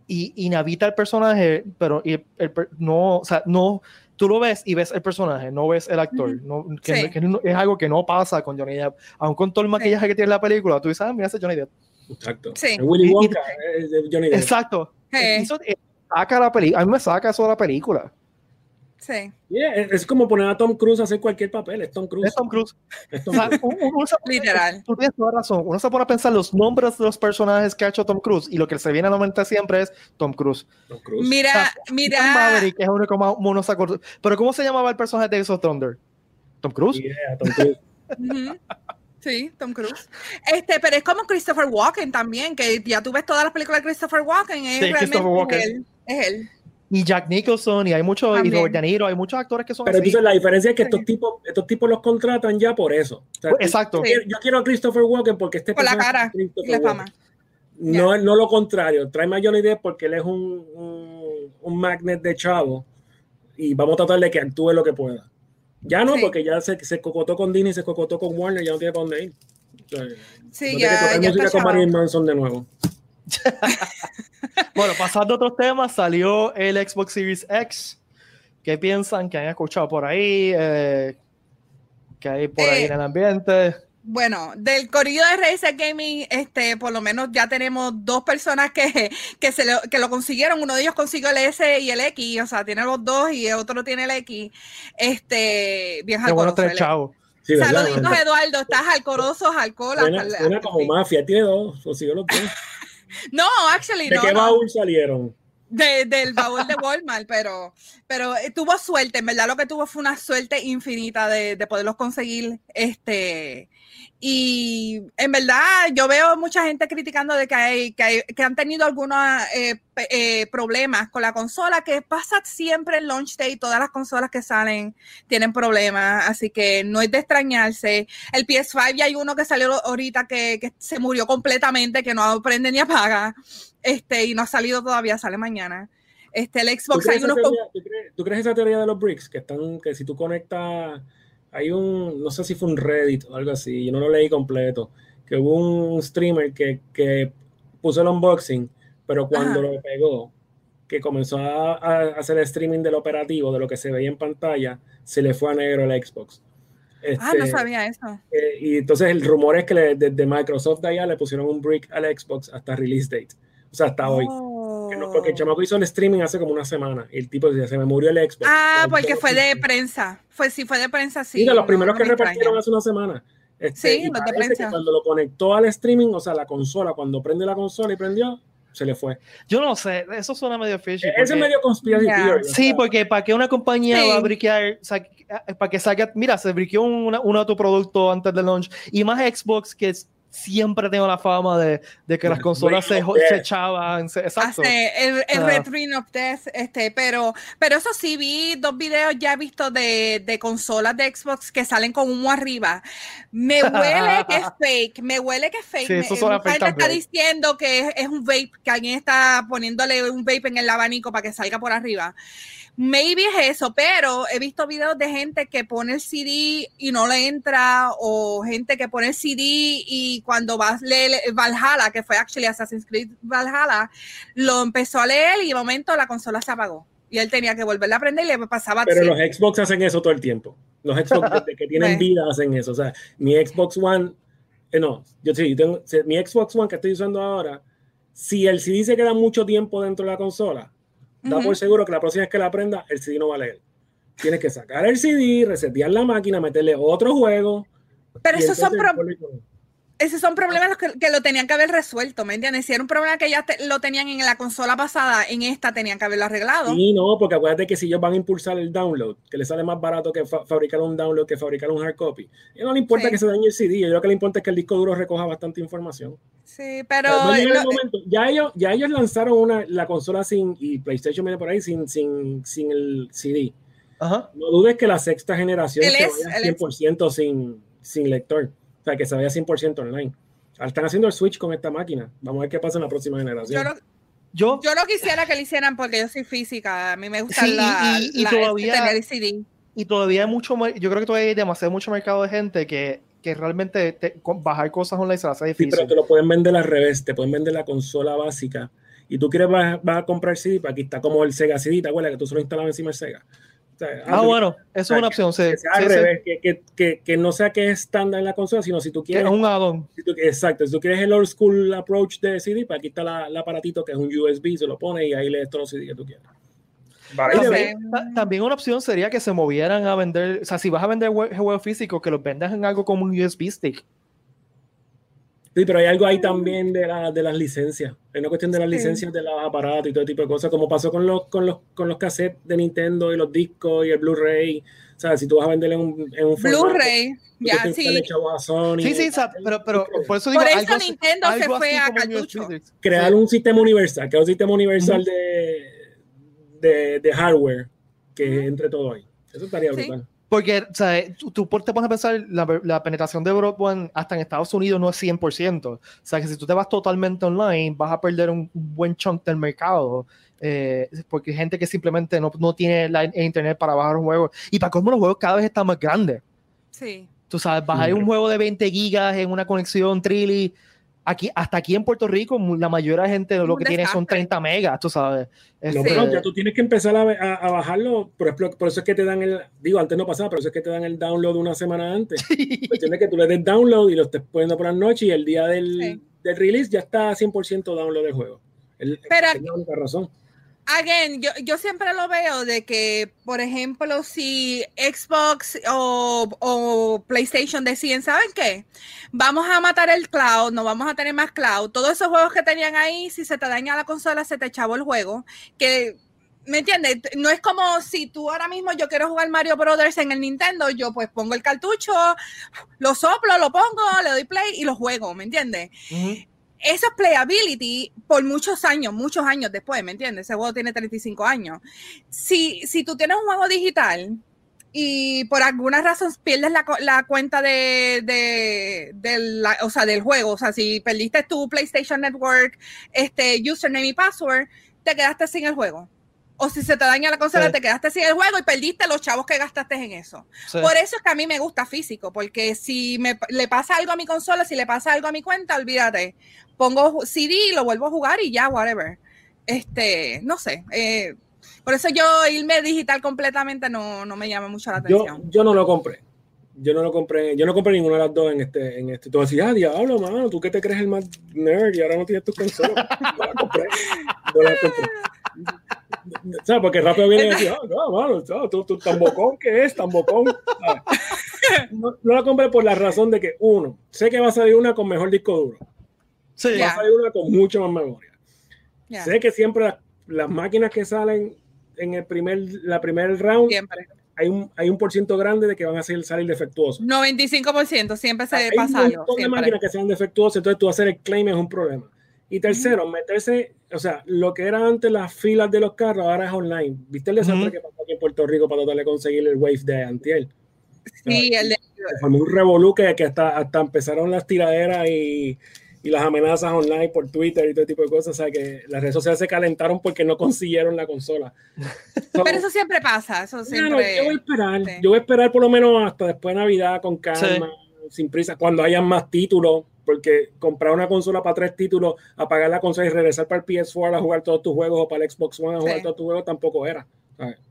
y inhabita el personaje, pero y el, el, no, o sea, no tú lo ves y ves el personaje, no ves el actor. Mm -hmm. no, que, sí. que no, es algo que no pasa con Johnny Depp. Aun con todo el maquillaje sí. que tiene la película, tú dices, ah, mira ese Johnny Depp. Exacto. Sí. Willy Wonka es de Johnny Depp. Exacto. Eso, saca la película. A mí me saca eso de la película. Sí. es como poner a Tom Cruise a hacer cualquier papel, es Tom Cruise. Es Tom Cruise. Literal. Tú tienes toda razón. Uno se pone a pensar los nombres de los personajes que ha hecho Tom Cruise y lo que se viene a la mente siempre es Tom Cruise. Tom Cruise. Mira, mira. Maverick es uno como uno se acuerda. Pero ¿cómo se llamaba el personaje de Ace of Thunder? Tom Cruise. Yeah, Tom Cruise. Sí, Tom Cruise. Este, pero es como Christopher Walken también, que ya tú ves todas las películas de Christopher Walken, es Sí, Christopher Walken. Él, es él. Y Jack Nicholson, y hay muchos, y. Robert De Niro, hay muchos actores que son Pero así. entonces la diferencia es que estos tipos, estos tipos los contratan ya por eso. O sea, Exacto. yo quiero- Yo quiero a Christopher Walken porque este Por la cara es y la fama. No, no lo contrario. Tráeme a Johnny Depp porque él es un, un, un magnet de chavo y vamos a tratar de que actúe lo que pueda. Ya no, Sí. porque ya se, se cocotó con Disney, se cocotó con Warner, ya no tiene para dónde ir. O sea, Sí, no tiene que ya, tocar ya música está con. Marilyn Manson de nuevo. Bueno, pasando a otros temas, salió el Xbox Series X. ¿Qué piensan? ¿Que han escuchado por ahí? Eh, ¿Qué hay por ahí Eh, en el ambiente? Bueno, del corrido de Razer Gaming, este, por lo menos ya tenemos dos personas que, que, se lo, que lo consiguieron. Uno de ellos consiguió el S y el X, o sea, tiene los dos y el otro tiene el X. Este, bien Qué bueno tres chavos. Sí. Saluditos, Eduardo. Estás alcoroso, alcohol. Suena, hasta- suena como sí. mafia, tiene dos, consiguió los dos. No, actually, ¿De no. qué no. baúl salieron? De- del baúl de Walmart, pero, pero eh, tuvo suerte, en verdad lo que tuvo fue una suerte infinita de, de poderlos conseguir. Este, y en verdad yo veo mucha gente criticando de que, hay, que, hay- que han tenido algunos eh, eh, problemas con la consola, que pasa siempre en launch day, todas las consolas que salen tienen problemas, así que no es de extrañarse. El PS5 ya hay uno que salió ahorita que, que se murió completamente, que no prende ni apaga este, y no ha salido todavía, sale mañana. Este, el ¿Tú Xbox hay crees, unos teoría, tú crees- tú crees esa teoría de los bricks? Que están, que si tú conectas, hay un, no sé si fue un Reddit o algo así, yo no lo leí completo, que hubo un streamer que, que puso el unboxing, pero cuando Ajá. lo pegó, que comenzó a, a hacer el streaming del operativo, de lo que se veía en pantalla, se le fue a negro el Xbox. Ah, no Este, sabía eso. eh, y entonces el rumor es que desde Microsoft de allá le pusieron un brick al Xbox hasta release date, o sea, hasta hoy. Que no, porque el chamaco hizo el streaming hace como una semana. Y el tipo decía, se me murió el Xbox. Ah, El porque Xbox fue de prensa. Fue, sí, fue de prensa, sí. De los no- primeros no que repartieron extraña. hace una semana. Este, Sí, los de prensa. que cuando lo conectó al streaming, o sea, la consola, cuando prende la consola y prendió, se le fue. Yo no sé, eso suena medio fishy. Ese es porque- medio conspiracy Ya. theory. Sí, sea, porque para que una compañía Sí. va a briquear, o sea, para que salga, mira, se briqueó uno de tus productos antes del launch, y más Xbox que es- siempre tengo la fama de, de que las consolas se, echaban, se- exacto. Hace el, el. Red Ring of Death, este, pero, pero eso sí, vi dos videos ya he visto de, de consolas de Xbox que salen con humo arriba. Me huele que es fake, me huele que es fake. Sí, Me- eso fake gente está también. diciendo que es, es un vape, que alguien está poniéndole un vape en el abanico para que salga por arriba. Maybe es eso, pero he visto videos de gente que pone el CD y no le entra, o gente que pone el CD y cuando va a leer Valhalla, que fue actually Assassin's Creed Valhalla, lo empezó a leer y de momento la consola se apagó. Y él tenía que volverla a aprender y le pasaba Pero así. los Xbox hacen eso todo el tiempo. Los Xbox desde que tienen vida hacen eso. O sea, mi Xbox One, eh, no, yo sí, yo tengo, mi Xbox One que estoy usando ahora, si el CD se queda mucho tiempo dentro de la consola, da por seguro que la próxima vez que la prenda, el CD no va a leer. Tienes que sacar el CD, resetear la máquina, meterle otro juego. Pero esos son, pro- esos son problemas que, que lo tenían que haber resuelto, ¿me entiendes? Si era un problema que ya te- lo tenían en la consola pasada, en esta tenían que haberlo arreglado. Sí, no, porque acuérdate que si ellos van a impulsar el download, que le sale más barato que fa- fabricar un download que fabricar un hard copy. Y no le importa Sí. que se dañe el CD, yo creo que le importa es que el disco duro recoja bastante información. Sí, pero... El lo- momento. Ya ellos, ya ellos lanzaron una, la consola sin, y PlayStation viene por ahí sin, sin, sin el CD. Ajá. No dudes que la sexta generación se es- vaya el es- 100% sin, sin lector. O sea, que se vaya 100% online. Están haciendo el switch con esta máquina. Vamos a ver qué pasa en la próxima generación. yo, lo, Yo, yo lo quisiera que lo hicieran porque yo soy física, a mí me gusta Sí, la, y- y la- todavía- tener el CD. y todavía hay mucho, yo creo que todavía hay demasiado mucho mercado de gente que, que realmente te- bajar cosas online se le hace Sí, difícil. pero te lo pueden vender al revés. Te pueden vender la consola básica. Y tú quieres, vas, vas a comprar CD, pues aquí está como el Sega CD, ¿te acuerdas? Que tú solo instalabas encima el Sega. O sea, ah, bueno, eso es una opción, sí. que sea al Sí, sí. revés, que, que, que, que no sea que es estándar en la consola, sino si tú Que quieres es un add-on. Si exacto, si tú quieres el old school approach de CD, pues aquí está la, el aparatito que es un USB, se lo pone y ahí lees todos los CD que tú quieras. también, una opción sería que se movieran a vender, o sea, si vas a vender juegos físicos, que los vendas en algo como un USB stick. Sí, pero hay algo ahí también de, la, de las licencias. Hay una cuestión de las licencias de los aparatos y todo tipo de cosas, como pasó con los, con los, con los cassettes de Nintendo y los discos y el Blu-ray. O sea, si tú vas a venderle en un, en un Blu-ray, ya sí. sí, sí, pero, pero por eso digo, por eso Nintendo se fue a cartucho. Crear un sistema universal, crear un sistema universal de, de, de, hardware que entre todo ahí. Eso estaría brutal. Porque, o sea, tú, tú, te pones a pensar, la, la, penetración de broadband hasta en Estados Unidos no es 100%. O sea, que si tú te vas totalmente online, vas a perder un, buen chunk del mercado. Eh, porque hay gente que simplemente no, no tiene la, internet para bajar un juego. Y para cómo los juegos cada vez están más grandes. Sí. Tú sabes, bajar un juego de 20 gigas en una conexión Trilly aquí, hasta aquí en Puerto Rico, la mayoría de gente lo que tiene son 30 megas, tú sabes. No, pero ya tú tienes que empezar a, a, bajarlo, por ejemplo, por eso es que te dan el, digo, antes no pasaba, pero eso es que te dan el download una semana antes. Tienes que tú le des download y lo estés poniendo por la noche y el día del, del release ya está 100% download del juego. El, pero, es la única razón again, yo, yo, siempre lo veo de que, por ejemplo, si Xbox o, o, PlayStation deciden, ¿saben qué? Vamos a matar el cloud, no vamos a tener más cloud. Todos esos juegos que tenían ahí, si se te daña la consola, se te echaba el juego. Que, ¿me entiendes? No es como si tú ahora mismo yo quiero jugar Mario Brothers en el Nintendo, yo pues pongo el cartucho, lo soplo, lo pongo, le doy play y lo juego, ¿me entiendes? Eso es playability por muchos años, muchos años después, ¿me entiendes? Ese juego tiene 35 años. Si, si tú tienes un juego digital y por alguna razón pierdes la, la cuenta de, de, de o sea, del juego, o sea, si perdiste tu PlayStation Network, este username y password, te quedaste sin el juego o si se te daña la consola, te quedaste sin el juego y perdiste los chavos que gastaste en eso. Por eso es que a mí me gusta físico, porque si me, le pasa algo a mi consola, si le pasa algo a mi cuenta, olvídate. Pongo CD y lo vuelvo a jugar y ya, whatever. Este, no sé. Eh, por eso yo irme digital completamente no, no me llama mucho la atención. Yo, yo no lo compré. Yo no lo compré, yo no compré ninguna de las dos en este, en este. Tú decías, ah, diablo, mano, tú que te crees el más nerd y ahora no tienes tu consola. No la compré. No la compré. ¿Sabes? Porque rápido viene y dice, ah, no, mano, tú, tú, tan bocón que es, tan bocón. No, la compré por la razón de que, uno, sé que va a salir una con mejor disco duro. Sí. Va a salir una con mucho más memoria. Sé que siempre las, máquinas que salen en el primer, la primer round, hay un, hay un por ciento grande de que van a salir, salir defectuosos. 95% siempre se pasa algo. Hay un montón de máquinas que sean defectuosas, entonces tú hacer el claim es un problema. Y tercero, meterse, o sea, lo que era antes las filas de los carros, ahora es online. ¿Viste el desastre que pasó aquí en Puerto Rico para tratar de conseguir el Wave de Antiel? Sí, el de... Fue un revolú que, hasta, hasta empezaron las tiraderas y, y, las amenazas online por Twitter y todo tipo de cosas. O sea, que las redes sociales se calentaron porque no consiguieron la consola. Pero eso siempre pasa, eso siempre... yo voy a esperar, yo voy a esperar por lo menos hasta después de Navidad con calma, sin prisa, cuando haya más títulos porque comprar una consola para tres títulos, apagar la consola y regresar para el PS4 a jugar todos tus juegos o para el Xbox One a jugar todos tus juegos tampoco era.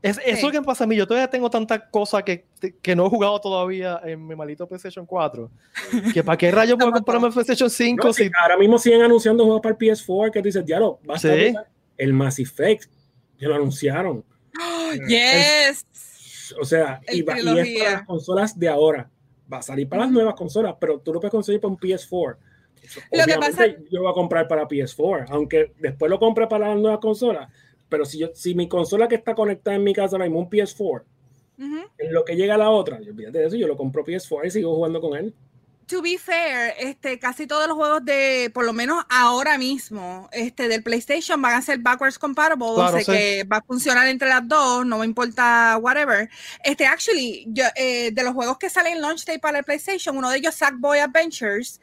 Es, Eso que pasa a mí, yo todavía tengo tantas cosas que, que, no he jugado todavía en mi maldito PlayStation 4. que para qué rayos puedo comprarme PlayStation 5 si... Ahora mismo siguen anunciando juegos para el PS4 que dices, ya lo, va a estar el Mass Effect, que lo anunciaron. yes. o sea, y, y, es para las consolas de ahora va a salir para las nuevas consolas, pero tú lo puedes conseguir para un PS4. Lo que pasa... yo voy a comprar para PS4, aunque después lo compre para las nuevas consolas. Pero si, yo, si mi consola que está conectada en mi casa ahora mismo un PS4, en lo que llega la otra, yo, olvídate de eso, yo lo compro PS4 y sigo jugando con él to be fair, este, casi todos los juegos de, por lo menos ahora mismo, este, del PlayStation van a ser backwards compatible, o sea que va a funcionar entre las dos, no me importa whatever. Este, actually, yo, eh, de los juegos que salen en launch day para el PlayStation, uno de ellos, Sackboy Adventures,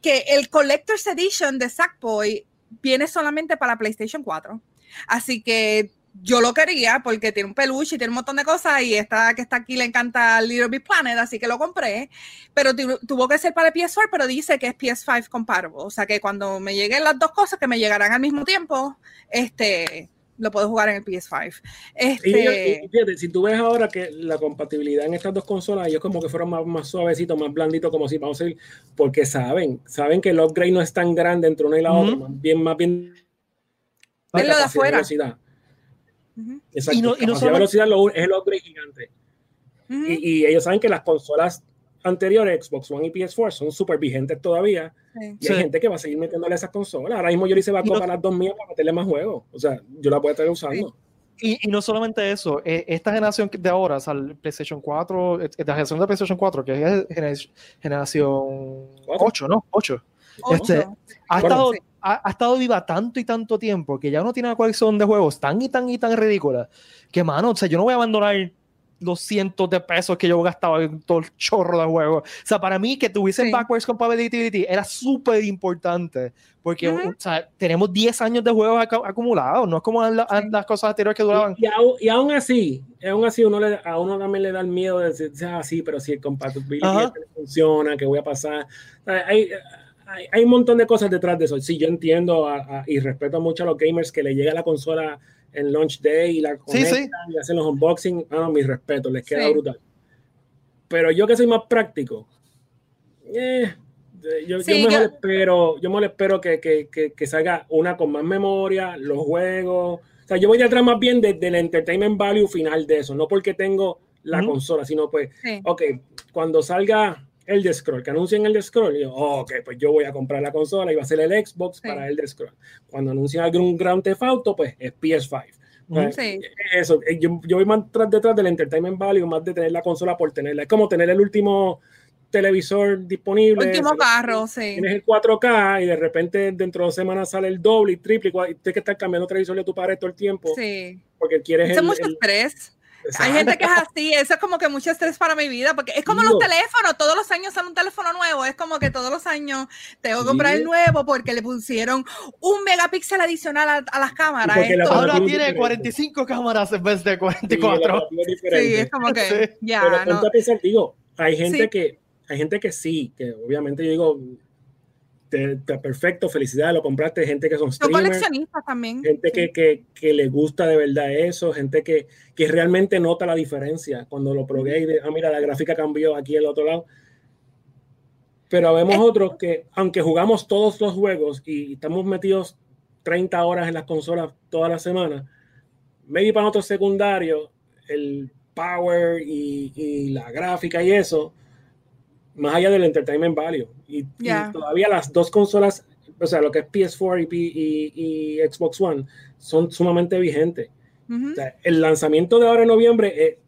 que el Collector's Edition de Sackboy viene solamente para PlayStation 4. Así que yo lo quería porque tiene un peluche y tiene un montón de cosas y esta que está aquí le encanta Little Big Planet, así que lo compré, pero tuvo que ser para el PS4, pero dice que es PS5 compatible, o sea que cuando me lleguen las dos cosas que me llegarán al mismo tiempo, este lo puedo jugar en el PS5. Este... fíjate, si tú ves ahora que la compatibilidad en estas dos consolas, ellos como que fueron más, más suavecitos, más blanditos, como si vamos a decir, porque saben, saben que el upgrade no es tan grande entre una y la otra, más bien, más bien de afuera. Exacto. Y no, y no solo... velocidad es el upgrade gigante. y, y, ellos saben que las consolas anteriores, Xbox One y PS4, son súper vigentes todavía. Y hay gente que va a seguir metiéndole esas consolas. Ahora mismo Yori se va a comprar las dos mías para meterle más juegos. O sea, yo la voy a estar usando. Y, y, no solamente eso, eh, esta generación de ahora, o sea, el PlayStation 4, eh, la generación de PlayStation 4, que es generación 8, ¿no? 8. Este, ha, estado, ha, ha, estado viva tanto y tanto tiempo que ya no tiene una colección de juegos tan y tan y tan ridícula que, mano, o sea, yo no voy a abandonar los cientos de pesos que yo gastaba en todo el chorro de juegos. O sea, para mí que tuviesen sí. backwards compatibility era súper importante porque o sea, tenemos 10 años de juegos ac acumulados, no es como la, sí. las cosas anteriores que duraban. Y, y, aún, y, aún, así, aún así uno le, a uno también le da el miedo de decir, ah, sí, pero si el compatibility este funciona, ¿qué voy a pasar? Hay, hay, hay, un montón de cosas detrás de eso. Sí, yo entiendo a, a, y respeto mucho a los gamers que le llega la consola en launch day y la conectan sí, sí. y hacen los unboxing, ah, no, mi respeto, les queda sí. brutal. Pero yo que soy más práctico, eh, yo, yo, me yo... espero, yo me espero que, que, que, que, salga una con más memoria, los juegos. O sea, yo voy detrás más bien del de, de entertainment value final de eso, no porque tengo la uh -huh. consola, sino pues, ok, cuando salga el de Scroll, que anuncien el de Scroll, y yo, oh, ok, pues yo voy a comprar la consola y va a ser el Xbox sí. para el de Scroll. Cuando anuncien algún Grand Theft Auto, pues es PS5. Pues, sí. Eso, eh, yo, yo voy más detrás del entertainment value, más de tener la consola por tenerla. Es como tener el último televisor disponible. Último carro, sí. Tienes el 4K y de repente dentro de dos semanas sale el doble y triple y tienes que estar cambiando televisor de tu padre todo el tiempo. Sí. Porque quieres. Eso el, mucho el, estrés. Exacto. Hay gente que es así, eso es como que mucho estrés para mi vida, porque es como sí. los teléfonos, todos los años sale un teléfono nuevo, es como que todos los años tengo que comprar el nuevo porque le pusieron un megapíxel adicional a, a las cámaras. Ahora tiene diferente. 45 cámaras en vez de 44. Sí, es como que sí. ya. Pero no. pensar, digo, hay gente sí. que hay gente que sí, que obviamente yo digo, perfecto, felicidades, lo compraste, gente que son streamers, coleccionistas también. Gente sí. que, que, que, le gusta de verdad eso, gente que, que realmente nota la diferencia cuando lo probé y de, ah, mira, la gráfica cambió aquí el otro lado. Pero vemos es... otros que, aunque jugamos todos los juegos y estamos metidos 30 horas en las consolas toda la semana, maybe para otros secundarios, el power y, y la gráfica y eso, más allá del entertainment value. Y, yeah. y, todavía las dos consolas, o sea, lo que es PS4 y, y, y Xbox One, son sumamente vigentes. Uh -huh. o sea, el lanzamiento de ahora en noviembre, eh,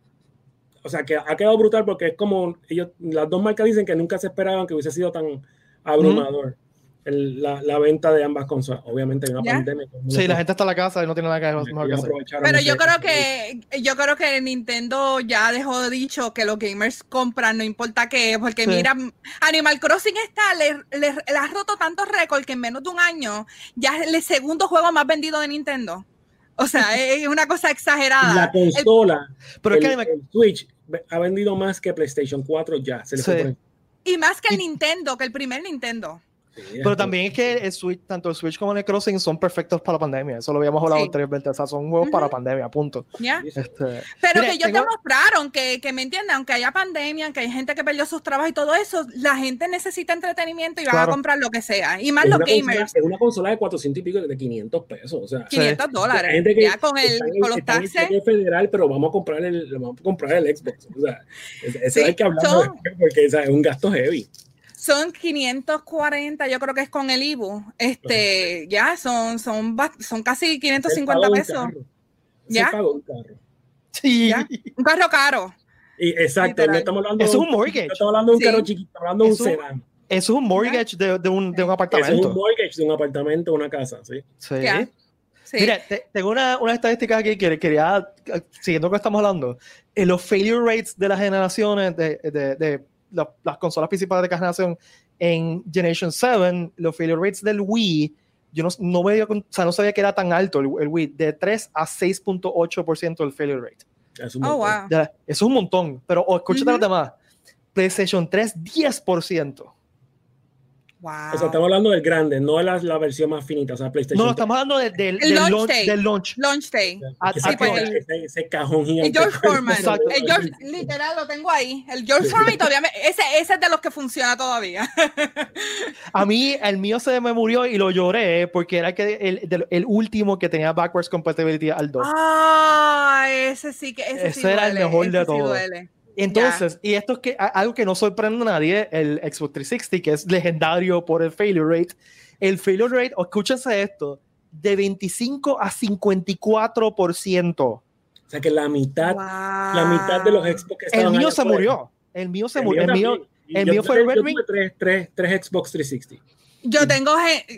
o sea, que ha quedado brutal porque es como ellos, las dos marcas dicen que nunca se esperaban que hubiese sido tan abrumador. Uh -huh el, la, la, venta de ambas consolas. Obviamente hay una ¿Ya? pandemia. Sí, la gente está en la casa y no tiene nada que, mejor que hacer. Pero yo creo que yo creo que Nintendo ya dejó dicho que los gamers compran, no importa qué, porque sí. mira, Animal Crossing está, le, le, le ha roto tantos récords que en menos de un año ya es el segundo juego más vendido de Nintendo. O sea, es una cosa exagerada. La consola, el, pero el, que el Switch ha vendido más que PlayStation 4 ya. Se le sí. Y más que el Nintendo, que el primer Nintendo. Sí, pero también es que el Switch, tanto el Switch como el Crossing son perfectos para la pandemia. Eso lo habíamos hablado sí. anteriormente. O sea, son juegos uh -huh. para pandemia, punto. Yeah. Este, pero mire, que ellos tengo... demostraron que, que, me entienden, aunque haya pandemia, que hay gente que perdió sus trabajos y todo eso, la gente necesita entretenimiento y van claro. a comprar lo que sea. Y más es los gamers. Consola, es una consola de 400 y pico de 500 pesos. O sea, 500 sí. dólares. ya con, el, con los taxes. federal, pero vamos a comprar el, vamos a comprar el Xbox. O sea, eso sí, hay que hablar porque o sea, es un gasto heavy son 540, yo creo que es con el IBU. Este, ya son, son, son casi 550 pesos. ¿Ya? un carro. Sí. ¿Ya? Un carro caro. Y, exacto, no estamos hablando. Eso es un mortgage. No estamos hablando de un sí. carro chiquito, estamos hablando de un sedán. Eso es un mortgage de, de, un, de un apartamento. Eso es un mortgage de un apartamento, una casa, sí. Sí. Sí. Mira, te, tengo una, una estadística aquí que quería, siguiendo lo que estamos hablando, en los failure rates de las generaciones de, de, de la, las consolas principales de cada generación en Generation 7, los failure rates del Wii, yo no, no, veía, o sea, no sabía que era tan alto el, el Wii, de 3 a 6.8% del failure rate. Es un oh, wow. Ya, eso es un montón, pero oh, escúchate uh -huh. las demás. PlayStation 3, 10%. O sea, estamos hablando del grande, no de la, la versión más finita, o sea, PlayStation. No, estamos hablando de, del, del, launch launch, day. del launch. Launch Day. Ah, Sí, ah, pues, el- ese, ese cajón gigante. El George Foreman. El George, literal, lo tengo ahí. El George Foreman todavía me- ese, ese es de los que funciona todavía. A mí, el mío se me murió y lo lloré porque era que el, del- el último que tenía backwards compatibility al 2. Ah, ese sí que ese, sí Ese era el mejor de ese sí todos. Entonces, y esto es que, a- algo que no sorprende a nadie, el Xbox 360, que es legendario por el failure rate, el failure rate, o escúchense esto, de 25 a 54%. O sea, que la mitad, Wow. la mitad de los Xbox que El estaban mío allá se murió. El mío se El murió. El mío mío, el mío fue el Red Ring. tres, tres, tres Xbox 360. Yo tengo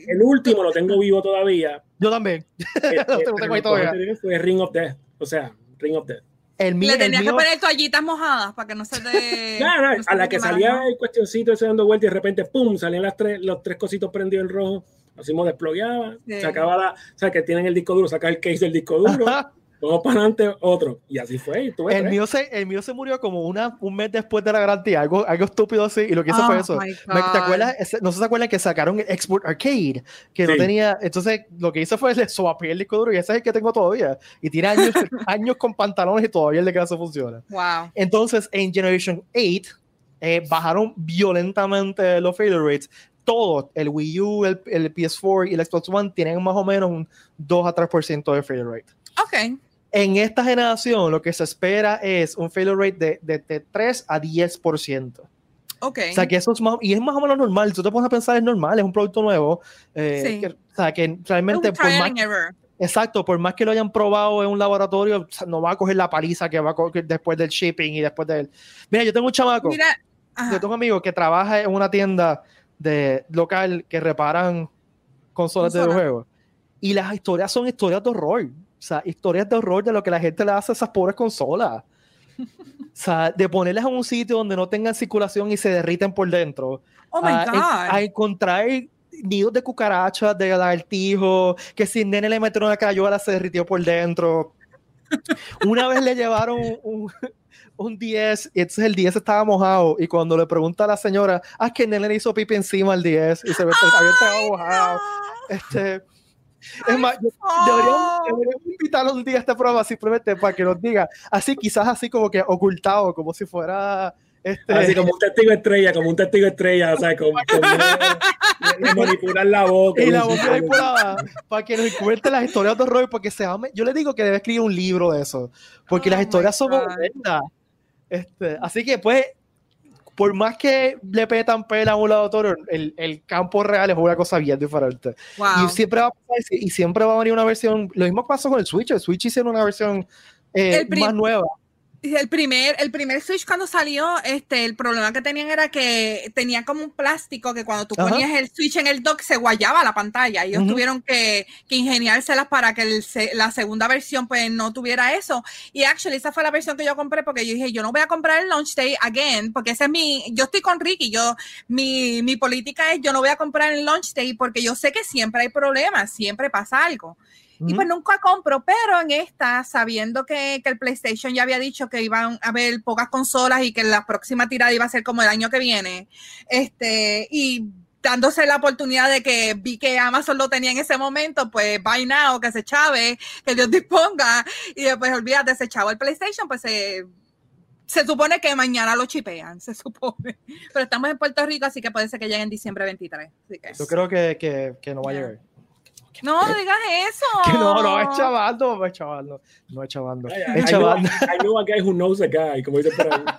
El último lo tengo vivo todavía. yo también. Este, Lo tengo ahí el todavía. fue Ring of Death. O sea, Ring of Death. El mío, le el tenías que poner toallitas mojadas para que no se te. No, a la que salía el cuestioncito ese dando vuelta y de repente, ¡pum! salían las tres, los tres cositos prendidos en rojo. Así me desplogueaba, Sí. sacaba la, o sea, que tienen el disco duro, sacaba el case del disco duro. vamos para adelante, otro. Y así fue. Y tuve El tres. mío, se, el mío se murió como una, un mes después de la garantía, algo, algo estúpido así, y lo que hizo fue Oh eso. Me- ¿Te acuerdas? No se acuerdan que sacaron el Export Arcade, que no tenía, entonces lo que hice fue le swapé el disco duro y ese es el que tengo todavía. Y tiene años, años con pantalones y todavía el de casa funciona. Wow. Entonces, en Generation 8, eh, bajaron violentamente los failure rates. Todos, el Wii U, el, el PS4 y el Xbox One, tienen más o menos un 2 a 3% de failure rate. Ok. En esta generación, lo que se espera es un failure rate de, de, de 3 a 10%. Ok. O sea, que eso es más, y es más o menos normal. Tú te pones a pensar, es normal, es un producto nuevo. eh, Sí. que- o sea, que realmente, por más, exacto, por más que lo hayan probado en un laboratorio, o sea, no va a coger la paliza que va a coger después del shipping y después del. Mira, yo tengo un chamaco, Mira. ajá. yo tengo un amigo que trabaja en una tienda de local que reparan consolas de Consolas. videojuegos. Y las historias son historias de horror. O sea, historias de horror de lo que la gente le hace a esas pobres consolas. O sea, de ponerlas en un sitio donde no tengan circulación y se derriten por dentro. Oh my a, en- God. a encontrar nidos de cucarachas, de lagartijos, que si el nene le metieron una crayola se derritió por dentro. Una vez le llevaron un, un 10 y entonces el 10 estaba mojado y cuando le pregunta a la señora, ah, es que el nene le hizo pipi encima al 10 y se ve había estado mojado. Este, es más, deberíamos, deberíamos invitarlo un día a esta prueba simplemente para que nos diga, así quizás así como que ocultado, como si fuera este, Así como un testigo estrella, como un testigo estrella, o sea, como, manipular la boca. y la boca manipulada para que nos cuente las historias de horror porque se ame- yo le digo que debe escribir un libro de eso porque Oh las my historias son horrendas. Este, así que pues por más que le petan pela a un laboratorio el, el campo real es una cosa bien diferente. Wow. y siempre va a pasar y siempre va a venir una versión lo mismo pasó con el Switch. El Switch hicieron una versión eh, más nueva El primer, el primer Switch cuando salió, este, el problema que tenían era que tenía como un plástico que cuando tú Ajá. ponías el Switch en el dock se guayaba la pantalla. Ellos tuvieron que, que ingeniárselas para que el la segunda versión pues no tuviera eso. Y actually esa fue la versión que yo compré porque yo dije, yo no voy a comprar el launch day again, porque ese es mi, yo estoy con Ricky, yo, mi, mi política es yo no voy a comprar el launch day porque yo sé que siempre hay problemas, siempre pasa algo. Y pues nunca compro, pero en esta, sabiendo que, que el PlayStation ya había dicho que iban a haber pocas consolas y que la próxima tirada iba a ser como el año que viene, este, y dándose la oportunidad de que vi que Amazon lo tenía en ese momento, pues buy now, que se chave, que Dios disponga, y después olvídate, se chavo el PlayStation, pues se, se supone que mañana lo chipean, se supone. Pero estamos en Puerto Rico, así que puede ser que llegue en diciembre 23. Así que, yo creo que, que, que no va a llegar no, no digas eso. que no, no es chavando, no es chavando, no es chavando, I, I, es chavando. I know a guy who knows a guy, como dice por ahí.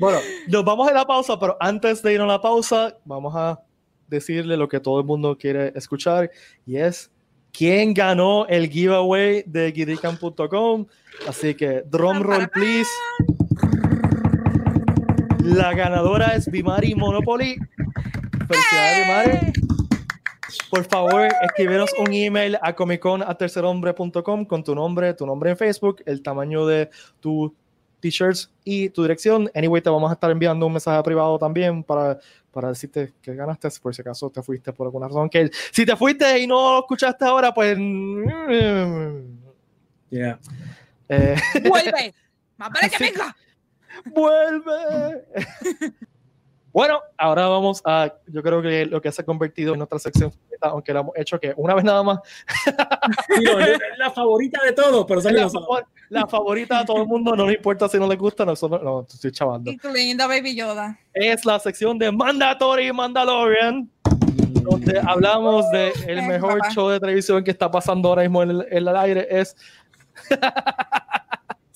Bueno, nos vamos a la pausa, pero antes de ir a la pausa, vamos a decirle lo que todo el mundo quiere escuchar y es quién ganó el giveaway de guirican.com. Así que, drum roll, please. La ganadora es Bimari Monopoly. Felicidades, Bimari. Por favor, escríbenos un email a comicon.tercerhombre.com con tu nombre, tu nombre en Facebook, el tamaño de tu t-shirts y tu dirección. Anyway, te vamos a estar enviando un mensaje privado también para, para decirte que ganaste, por si acaso te fuiste por alguna razón. Que si te fuiste y no lo escuchaste ahora, pues... mm, Yeah. eh, Vuelve. Más vale que venga. ¡Vuelve! Bueno, ahora vamos a, yo creo que lo que se ha convertido en nuestra sección, aunque lo hemos hecho que una vez nada más. es la favorita de todos, pero la, la, favorita de todo el mundo, no le importa si no le gusta, nosotros no, estoy chavando. linda Baby Yoda. Es la sección de Mandatory Mandalorian, donde hablamos de el mejor show de televisión que está pasando ahora mismo en el, en el aire, es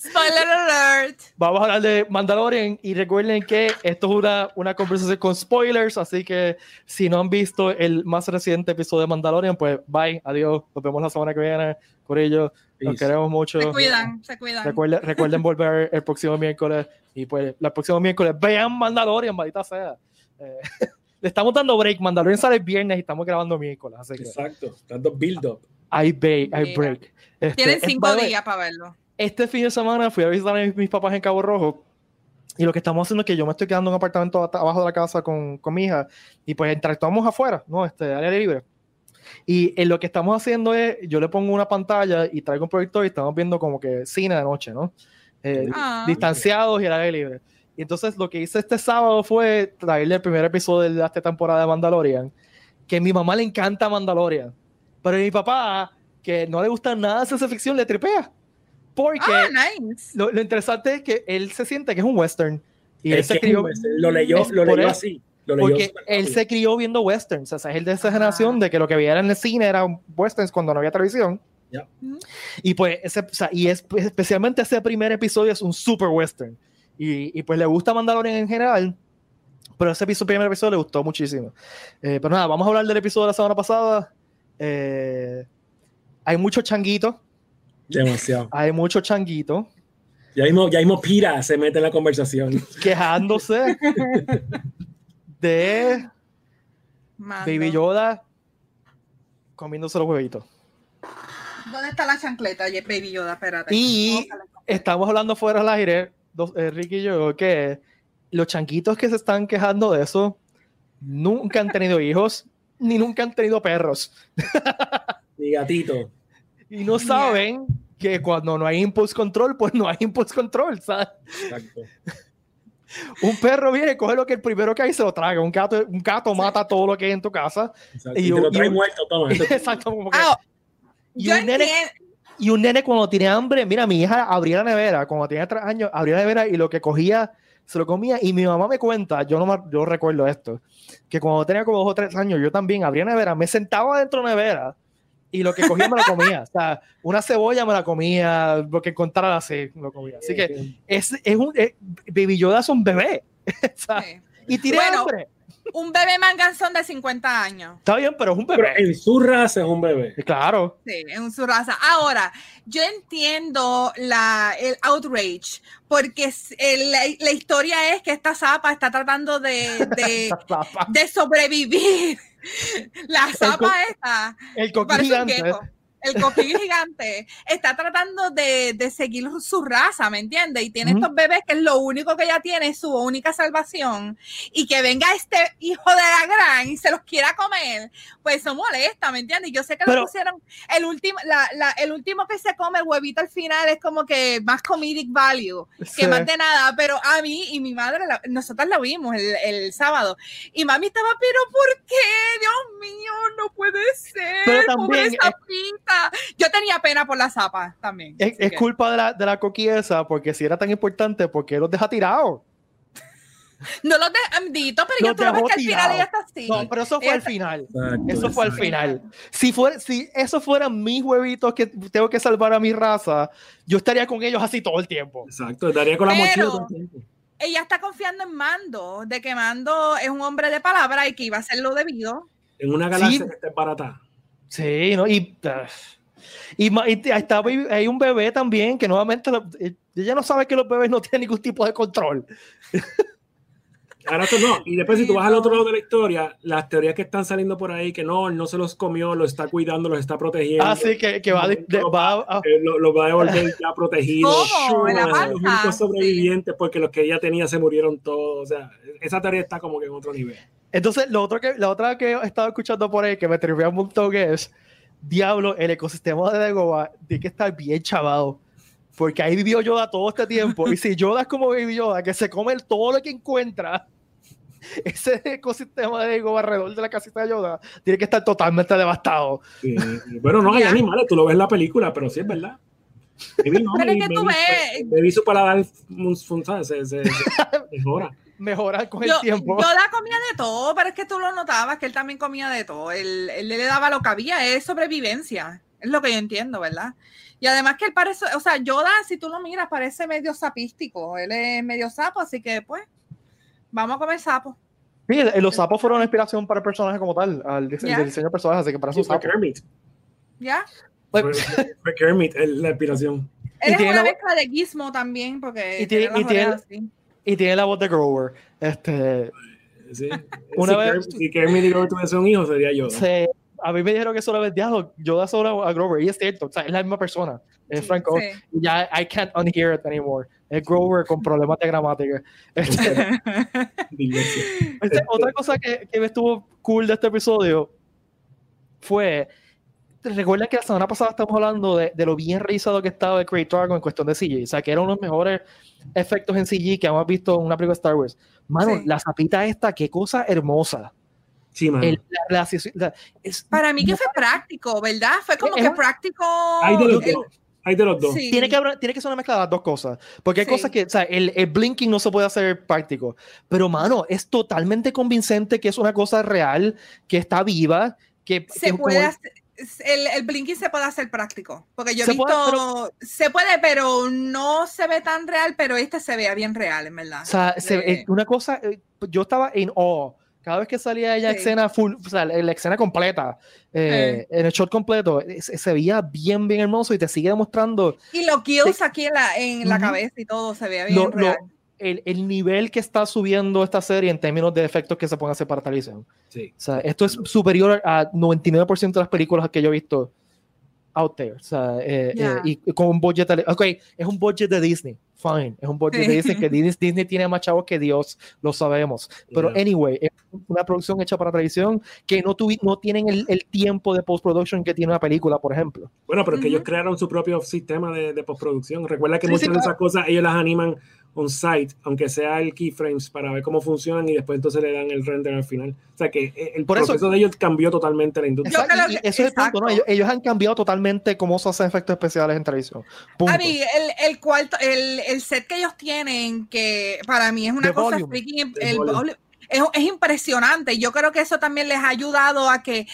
Spoiler alert. Vamos a hablar de Mandalorian y recuerden que esto es una, una conversación con spoilers, así que si no han visto el más reciente episodio de Mandalorian, pues bye, adiós, nos vemos la semana que viene, por ello, nos queremos mucho. Se cuidan, se cuidan. Recuerden, recuerden volver el próximo miércoles y pues el próximo miércoles vean Mandalorian, maldita sea. Eh, le estamos dando break, Mandalorian sale el viernes y estamos grabando miércoles. Así que, Exacto, dando build up. Hay, break. Este, Tienen cinco días para verlo este fin de semana fui a visitar a mis, papás en Cabo Rojo y lo que estamos haciendo es que yo me estoy quedando en un apartamento abajo de la casa con, con mi hija y pues interactuamos afuera, ¿no? Este, área libre. Y en lo que estamos haciendo es, yo le pongo una pantalla y traigo un proyector y estamos viendo como que cine de noche, ¿no? Eh, ah. Distanciados y al aire libre. Y entonces lo que hice este sábado fue traerle el primer episodio de esta temporada de Mandalorian, que a mi mamá le encanta Mandalorian, pero a mi papá, que no le gusta nada de ciencia ficción, le tripea. Porque ah, lo, interesante es que él se siente que es un western. Y él se crió, lo leyó, lo leyó así. porque él se crió viendo westerns. O sea, es el de esa generación de que lo que veía en el cine era westerns cuando no había televisión. Y pues, ese, o sea, y es, pues, especialmente ese primer episodio es un super western. Y, y pues le gusta Mandalorian en general. Pero ese episodio, primer episodio le gustó muchísimo. Eh, pero nada, vamos a hablar del episodio de la semana pasada. Eh, hay muchos changuitos Demasiado. Hay mucho changuito. Ya mismo, ya mismo Pira se mete en la conversación. Quejándose de Baby Yoda comiéndose los huevitos. ¿Dónde está la chancleta, Baby Yoda? Espérate. Y estamos hablando fuera del aire, dos, eh, Ricky y yo, que los changuitos que se están quejando de eso nunca han tenido hijos ni nunca han tenido perros. Ni gatito y no saben que cuando no hay impulse control, pues no hay impulse control, ¿sabes? Exacto. un perro viene, coge lo que el primero que hay se lo traga. Un gato, un gato mata todo lo que hay en tu casa. Y, te lo trae muerto, todo. Exacto, como que. Ah, y, un nene, y un nene cuando tiene hambre, mira, mi hija abría la nevera, cuando tenía tres años, abría la nevera y lo que cogía se lo comía. Y mi mamá me cuenta, yo no yo recuerdo esto, que cuando tenía como dos o tres años, yo también abría la nevera, me sentaba dentro de la nevera y lo que cogía me lo comía. O sea, una cebolla me la comía, lo que encontrara así lo comía. Así que es, es un. Es, Baby Yoda es un bebé. Y tiene hambre. Un bebé manganzón de 50 años. Está bien, pero es un bebé. en su raza es un bebé. Claro. Sí, en su raza. Ahora, yo entiendo la, el outrage, porque la, historia es que esta zapa está tratando de, de, de sobrevivir la zapa esta. El coquí gigante. El coquí gigante está tratando de, de, seguir su raza, ¿me entiendes? Y tiene estos bebés que es lo único que ella tiene, su única salvación. Y que venga este hijo de la gran y se los quiera comer, pues eso molesta, ¿me entiendes? Yo sé que lo pusieron, el último, la, la, el último que se come el huevito al final es como que más comedic value, que más de nada, pero a mí y mi madre, nosotras la vimos el, el, sábado, y mami estaba, pero ¿por qué? Dios mío, no puede ser, pero también, Yo tenía pena por la zapa también. Es, culpa de la, de la coquiesa, porque si era tan importante, ¿por qué los deja tirados? No los de pero yo creo que al final ella está así. No, pero eso fue al final. eso fue al final. Si, fuera, si eso fueran mis huevitos que tengo que salvar a mi raza, yo estaría con ellos así todo el tiempo. Exacto, estaría con la mochila todo el tiempo. Ella está confiando en Mando, de que Mando es un hombre de palabra y que iba a hacer lo debido. En una galaxia que esté barata. Sí, ¿no? Y, y, y, está, hay un bebé también que nuevamente ella no sabe que los bebés no tienen ningún tipo de control. Ahora tú no. Y después, si tú vas al otro lado de la historia, las teorías que están saliendo por ahí, que no, no se los comió, lo está cuidando, los está protegiendo. Ah, sí, que, que va, de, va a... Lo, va a devolver ya protegido. ¿Cómo? Los únicos sobrevivientes, porque los que ella tenía se murieron todos. O sea, esa teoría está como que en otro nivel. Entonces, lo otro que, la otra que he estado escuchando por ahí, que me tripea un montón, es, diablo, el ecosistema de Dagobah tiene que estar bien chavado. Porque ahí vivió Yoda todo este tiempo. y si Yoda es como vivió Yoda, que se come todo lo que encuentra ese ecosistema de ego alrededor de la casita de Yoda tiene que estar totalmente devastado. Bueno, no hay animales, tú lo ves en la película, pero sí es verdad. pero es que tú ves. Baby su paladar se, se, mejora. Mejora con el tiempo. Yoda comía de todo, pero es que tú lo notabas que él también comía de todo. Él, él le daba lo que había, es sobrevivencia. Es lo que yo entiendo, ¿verdad? Y además que él parece, o sea, Yoda, si tú lo miras, parece medio sapístico. Él es medio sapo, así que pues, vamos a comer sapo. Sí, los sapos fueron una inspiración para el personaje como tal, al diseño, de personajes, así que para eso fue Kermit. ¿Ya? Fue, Kermit la inspiración. Él es una mezcla de Gizmo también, porque y tiene, y tiene, y tiene la voz de Grover. Este, sí. Una si vez, Kermit, si Kermit y Grover tuviesen un hijo, sería yo. Sí, a mí me dijeron que solo diablo, yo da solo a Grover, y es cierto, o sea, es la misma persona, es Franco, y ya I can't unhear it anymore. Es Grover con problemas de gramática. Este, este, otra cosa que, que me estuvo cool de este episodio fue recuerden que la semana pasada estamos hablando de, de, lo bien realizado que estaba de Creator Dragon en cuestión de CG. O sea, que era uno de los mejores efectos en CG que hemos visto en una película de Star Wars. Mano, la zapita esta, qué cosa hermosa. Sí, Para mí que fue práctico, ¿verdad? Fue como que práctico. Hay de los dos. Hay de los dos. Tiene, que tiene que ser una mezcla de las dos cosas. Porque hay cosas que, o sea, el, el, blinking no se puede hacer práctico. Pero, mano, es totalmente convincente que es una cosa real, que está viva, que... Se puede hacer el, el, blinking se puede hacer práctico, porque yo he visto, se puede, pero no se ve tan real, pero este se vea bien real, en verdad. O sea, una cosa, eh, yo estaba en oh cada vez que salía ella escena full, o sea, la, escena completa, eh, en el shot completo, se, veía bien, bien hermoso y te sigue demostrando. Y los kills aquí en la, en la cabeza y todo se veía bien real. El, el, nivel que está subiendo esta serie en términos de efectos que se pueden hacer para televisión. Sí. O sea, esto es superior a 99% de las películas que yo he visto out there. O sea, eh, eh, y, con un budget, ok, es un budget de Disney, fine, es un budget de Disney que Disney, tiene más chavos que Dios, lo sabemos. Pero anyway, es una producción hecha para televisión que no, no tienen el, el tiempo de postproduction que tiene una película, por ejemplo. Bueno, pero es que ellos crearon su propio sistema de, de postproducción. Recuerda que muchas de esas cosas ellos las animan on site, aunque sea el keyframes, para ver cómo funcionan y después entonces le dan el render al final. O sea que eh, el proceso de ellos cambió totalmente la industria. eso es el punto, ¿no? Ellos, han cambiado totalmente cómo se hacen efectos especiales en televisión. A mí, el, el, cuarto, el, el, set que ellos tienen, que para mí es una cosa freaking. El, es, es, impresionante. Yo creo que eso también les ha ayudado a que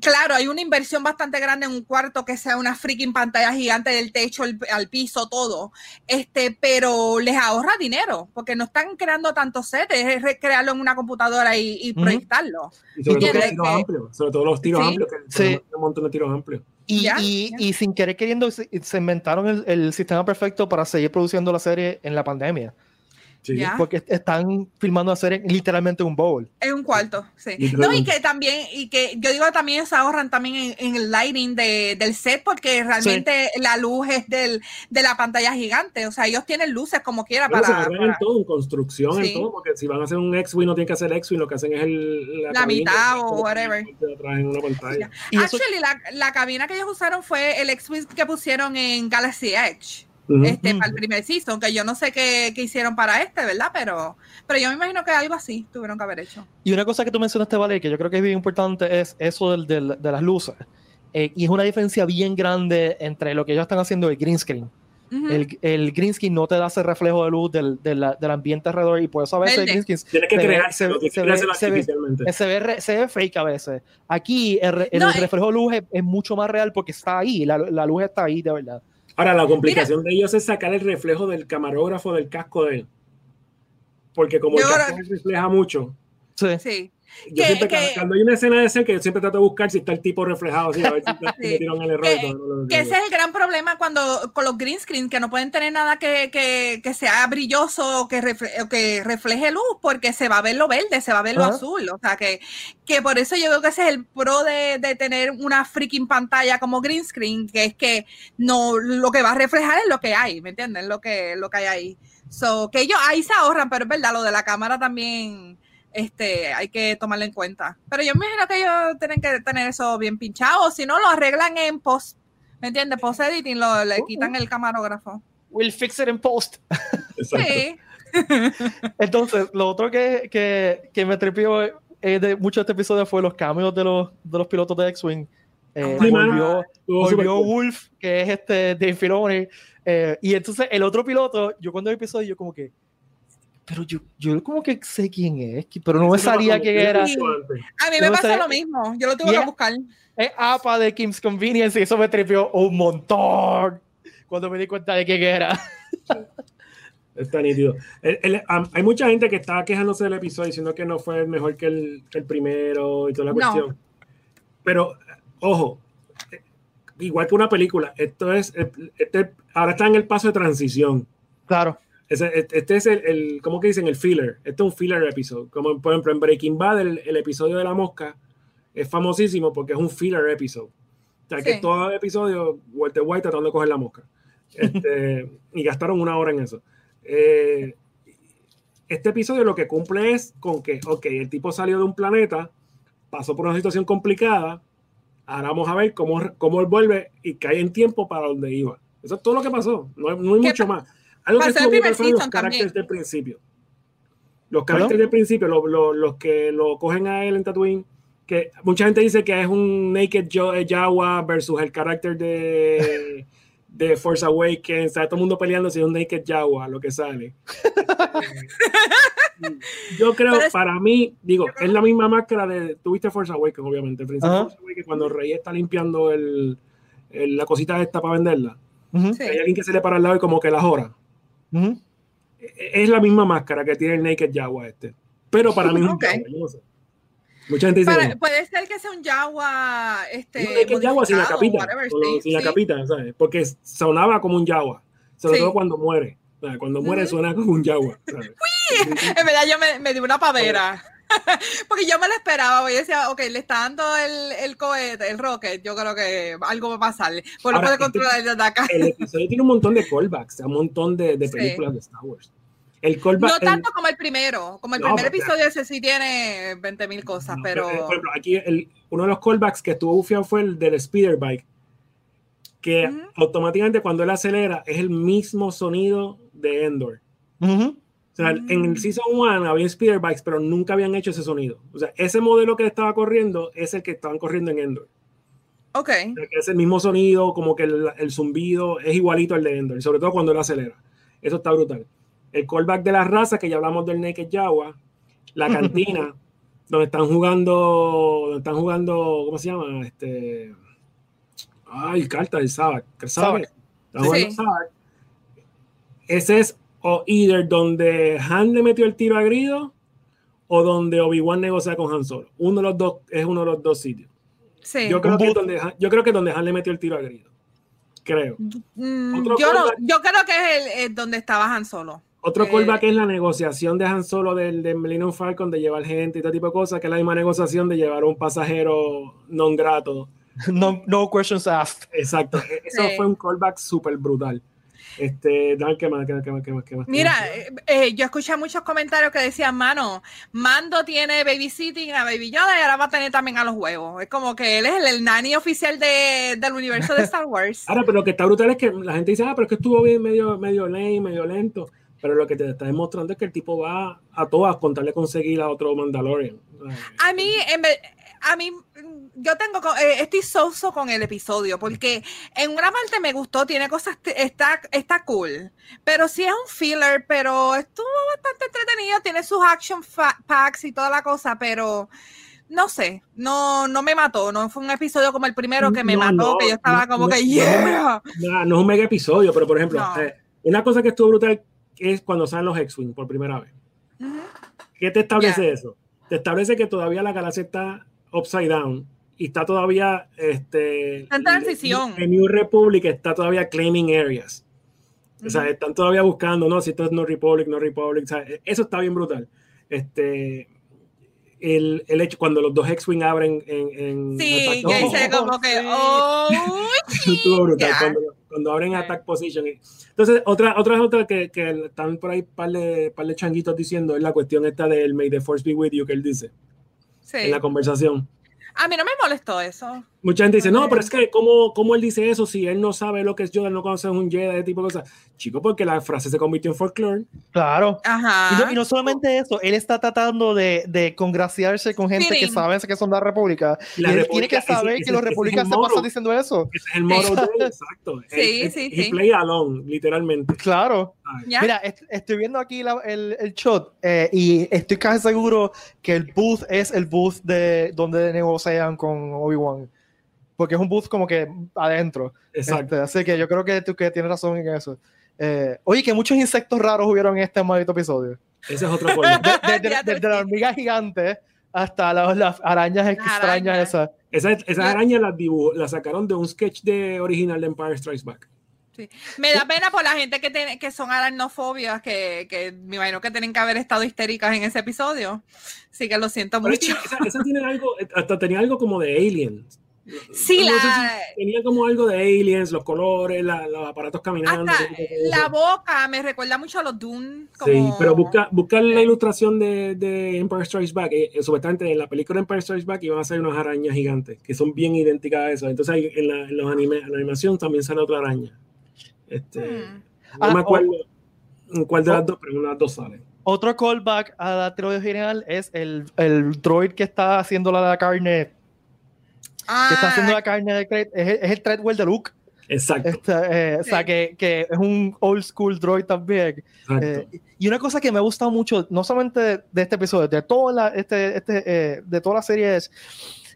claro, hay una inversión bastante grande en un cuarto que sea una freaking pantalla gigante del techo al piso, todo. Este, pero les ahorra dinero, porque no están creando tantos sets, es crearlo en una computadora y, proyectarlo. Y sobre todo, los tiros amplios, sobre todo los tiros amplios, que un montón de tiros amplios. Y, y, sin querer queriendo, se, inventaron el, el sistema perfecto para seguir produciendo la serie en la pandemia. Porque están filmando hacer literalmente un bowl. En un cuarto, sí. No, y que también, y que yo digo también se ahorran también en, el lighting de, del set, porque realmente la luz es del, de la pantalla gigante. O sea, ellos tienen luces como quiera para. Se para... en todo, en construcción, en todo, porque si van a hacer un X-Wing no tienen que hacer X-Wing, lo que hacen es el, la, mitad o whatever. En una pantalla. Actually, la, la cabina que ellos usaron fue el X-Wing que pusieron en Galaxy Edge este, para el primer season, que yo no sé qué, qué, hicieron para este, ¿verdad? Pero, pero yo me imagino que algo así tuvieron que haber hecho. Y una cosa que tú mencionaste, Vale, que yo creo que es bien importante, es eso del, del, de las luces. Eh, y es una diferencia bien grande entre lo que ellos están haciendo y el green screen. el, el, green screen no te da ese reflejo de luz del, del, del ambiente alrededor y por eso a veces el green screen Tienes que crear, se, ve, se, ve, se, ve, fake a veces. Aquí el, el eh. reflejo de luz es, es, mucho más real porque está ahí, la, la luz está ahí de verdad. Ahora, la complicación de ellos es sacar el reflejo del camarógrafo del casco de él. Porque como el casco refleja mucho. Sí. Yo que, siempre, que, cuando hay una escena de ese que yo siempre trato de buscar si está el tipo reflejado, así, a ver si sí. el error. Que, no que ese es el gran problema cuando con los green screen, que no pueden tener nada que, que, que sea brilloso o que, refleje, que refleje luz, porque se va a ver lo verde, se va a ver lo azul. O sea, que, que por eso yo creo que ese es el pro de, de, tener una freaking pantalla como green screen, que es que no lo que va a reflejar es lo que hay, ¿me entienden? Lo que, lo que hay ahí. So, que ellos ahí se ahorran, pero es verdad, lo de la cámara también este, hay que tomarlo en cuenta. Pero yo me imagino que ellos tienen que tener eso bien pinchado, si no lo arreglan en post, ¿me entiendes? Post editing, lo, le quitan el camarógrafo. We'll fix it in post. sí. Entonces, lo otro que, que, que me trepió eh, de mucho de este episodio fue los cambios de los, de los pilotos de X-Wing. Eh, volvió, volvió Wolf, que es este Dave Filoni. Eh, y entonces el otro piloto, yo cuando vi el episodio, yo como que, pero yo, yo como que sé quién es, pero no me sabía quién era. A mí me pasa lo mismo, yo lo tuve que buscar. Es APA de Kim's Convenience y eso me tripió un montón cuando me di cuenta de quién era. Está nítido. hay mucha gente que estaba quejándose del episodio diciendo que no fue mejor que el, el primero y toda la cuestión. Pero, ojo, igual que una película, esto es, este, ahora está en el paso de transición. Claro. Este, este es el, el, ¿cómo que dicen? El filler. Este es un filler episodio. Como por ejemplo en Breaking Bad, el, el, episodio de la mosca es famosísimo porque es un filler episodio. O sea, que todo el episodio, Walter White tratando de coger la mosca. Este, y gastaron una hora en eso. Eh, este episodio lo que cumple es con que, ok, el tipo salió de un planeta, pasó por una situación complicada, ahora vamos a ver cómo, cómo él vuelve y cae en tiempo para donde iba. Eso es todo lo que pasó, no, hay mucho más. Algo que estuvo los caracteres del principio. Los caracteres del principio, los, que lo cogen a él en Tatooine, que mucha gente dice que es un Naked Jawa versus el carácter de, de Force Awakens, está todo el mundo peleando si es un Naked Jawa, lo que sale. Yo creo, para mí, digo, es la misma máscara de. Tuviste Force Awakens, obviamente. El Force Awakens, cuando Rey está limpiando el, la cosita esta para venderla. Hay alguien que se le para al lado y como que la jora. E, es la misma máscara que tiene el Naked Jawa este. Pero para mí es un Mucha gente dice. puede ser que sea un Jawa. Este, no, Naked Jawa sin la capita. sin la capita, ¿sabes? Porque sonaba como un Jawa. Sobre todo cuando muere. Cuando muere suena como un Jawa. en verdad yo me, me di una pavera. Porque yo me lo esperaba, yo decía, ok, le está dando el, el cohete, el rocket, yo creo que algo va a pasarle. Pues lo puede este controlar desde acá. El episodio tiene un montón de callbacks, un montón de, de películas de Star Wars. El callback, no tanto como el primero, como el primer episodio ese sí tiene 20 mil cosas, pero... Por ejemplo, aquí el, uno de los callbacks que estuvo bufiado fue el del speeder bike, que automáticamente cuando él acelera es el mismo sonido de Endor. O sea, en el mm. Season 1 había speeder bikes, pero nunca habían hecho ese sonido. O sea, ese modelo que estaba corriendo es el que estaban corriendo en Endor. Ok. es el mismo sonido, como que el, el, zumbido es igualito al de Endor, sobre todo cuando él acelera. Eso está brutal. El callback de la raza, que ya hablamos del Naked Jawa, la cantina, donde están jugando, donde están jugando, ¿cómo se llama? Este. Ay, carta del Sabbath. ¿Sabes? Sí. Ese es o either donde Han le metió el tiro a Grido o donde Obi-Wan negocia con Han Solo. Uno de los dos es uno de los dos sitios. Sí. Yo, creo que donde Han, yo creo que donde Han le metió el tiro a Grido. Creo. Mm, yo, yo, creo que es el, donde estaba Han Solo. Otro eh, callback es la negociación de Han Solo del de Millennium Falcon de llevar gente y todo tipo de cosas, que es la misma negociación de llevar un pasajero non grato. No, no questions asked. Exacto. E-, eso fue un callback súper brutal. Este, ¿qué más, qué más, qué más, qué más, Mira, eh, eh, yo escuché muchos comentarios que decían, mano, Mando tiene babysitting a Baby Yoda y ahora va a tener también a los huevos. Es como que él es el, el nani oficial de, del universo de Star Wars. ahora, pero lo que está brutal es que la gente dice, ah, pero es que estuvo bien medio, medio lame, medio lento. Pero lo que te está demostrando es que el tipo va a todas contarle conseguir a otro Mandalorian. A mí, en vez, a mí, yo tengo, eh, estoy soso con el episodio porque en una parte me gustó, tiene cosas, está, está cool, pero sí es un filler, pero estuvo bastante entretenido, tiene sus action packs y toda la cosa, pero no sé, no, no me mató, no fue un episodio como el primero que me mató, que yo estaba como que, yeah. No, no, es un mega episodio, pero por ejemplo, eh, una cosa que estuvo brutal es cuando salen los X-Wing por primera vez. ¿Qué te establece eso? Te establece que todavía la galaxia está upside down y está todavía este en transición. En New Republic está todavía claiming areas. O sea, están todavía buscando, no, si esto es No Republic, No Republic, eso está bien brutal. Este el, el hecho cuando los dos X-Wing abren en, en Sí, que dice como que oh, estuvo brutal cuando, cuando, abren attack position. Entonces, otra otra otra que, que están por ahí par de par de changuitos diciendo es la cuestión esta del May the Force be with you que él dice en la conversación. A mí no me molestó eso. Mucha gente dice, no, pero es que, ¿cómo, ¿cómo, él dice eso si él no sabe lo que es Yoda, no conoce un Jedi, ese tipo de cosas? Chico, porque la frase se convirtió en folklore. Claro. Ajá. Y no, solamente eso, él está tratando de, de congraciarse con gente que sabe que son de la República. y él tiene que saber que los republicanos se pasan diciendo eso. es el modo de exacto. Sí, sí, sí. Y play alone, literalmente. Claro. Mira, estoy viendo aquí el, el, shot eh, y estoy casi seguro que el booth es el booth de donde negocian con Obi-Wan porque es un booth como que adentro. Exacto. Este, así que yo creo que tú que tienes razón en eso. Eh, oye, que muchos insectos raros hubieron en este maldito episodio. Ese es otro problema. Desde la hormiga gigante hasta las, arañas extrañas esas. Esa, esa araña las, la sacaron de un sketch de original de Empire Strikes Back. Sí. Me da pena por la gente que, tiene, que son aracnofobias, que, que me imagino que tienen que haber estado histéricas en ese episodio. Así que lo siento mucho. Esa, esa, tiene algo, hasta tenía algo como de Aliens. Sí, la... tenía como algo de aliens, los colores, los aparatos caminando. la boca me recuerda mucho a los Dune. Sí, pero busca, busca la ilustración de, de Empire Strikes Back. Eh, eh, supuestamente en la película Empire Strikes Back iban a ser unas arañas gigantes que son bien idénticas a eso. Entonces en, la, en los anime, en la animación también sale otra araña. Este, hmm. No me ah, acuerdo en cuál de las dos, pero una de las dos sale. Otro callback a la trilogía general es el, el droid que está haciendo la carne que está haciendo la carne de es, es el Treadwell de Luke. Exacto. Este, eh, O sea, que, que, es un old school droid también. Eh, y una cosa que me gusta mucho, no solamente de, este episodio, de toda la, este, este, eh, de toda la serie es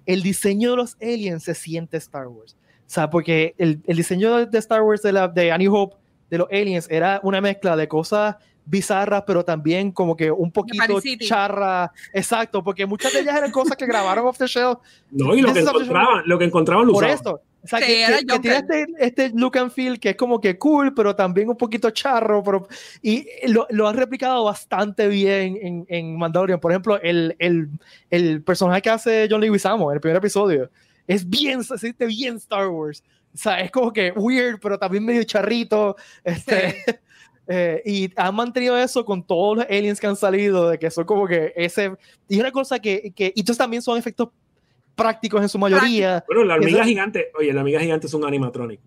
el diseño de los aliens se siente Star Wars. O sea, porque el, el diseño de Star Wars de, la, de Annie Hope, de los aliens, era una mezcla de cosas bizarras, pero también como que un poquito charra. Exacto, porque muchas de ellas eran cosas que grabaron off the shelf. No, y lo que encontraban, lo que encontraban lo Por esto. O sea, que, tiene este, este, look and feel que es como que cool, pero también un poquito charro. Pero, y lo, lo han replicado bastante bien en, en Mandalorian. Por ejemplo, el, el, el personaje que hace John Leguizamo en el primer episodio es bien, se siente bien Star Wars. O sea, es como que weird, pero también medio charrito. Este, eh, y han mantenido eso con todos los aliens que han salido, de que son como que ese. Y una cosa que. que y estos también son efectos prácticos en su mayoría. Bueno, la hormiga gigante, oye, la hormiga gigante es un animatronic.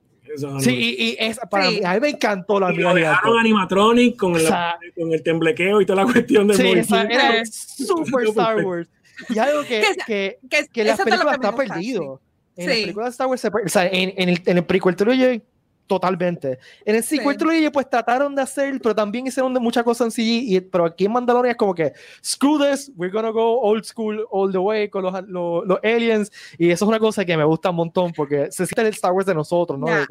sí, y, es, para Mí, a mí me encantó la hormiga gigante. animatronic con, el, con el temblequeo y toda la cuestión de Sí, era super Star Wars. Y algo que, que, que, que, la película está perdido. En sí. la película de Star Wars, o sea, en, en el, en el prequel trilogy totalmente. En el sequel sí. pues trataron de hacer, pero también hicieron de muchas cosas en CG, y, pero aquí en Mandalorian es como que, screw this, we're gonna go old school all the way con los, los, los aliens, y eso es una cosa que me gusta un montón, porque se siente el Star Wars de nosotros, ¿no? a,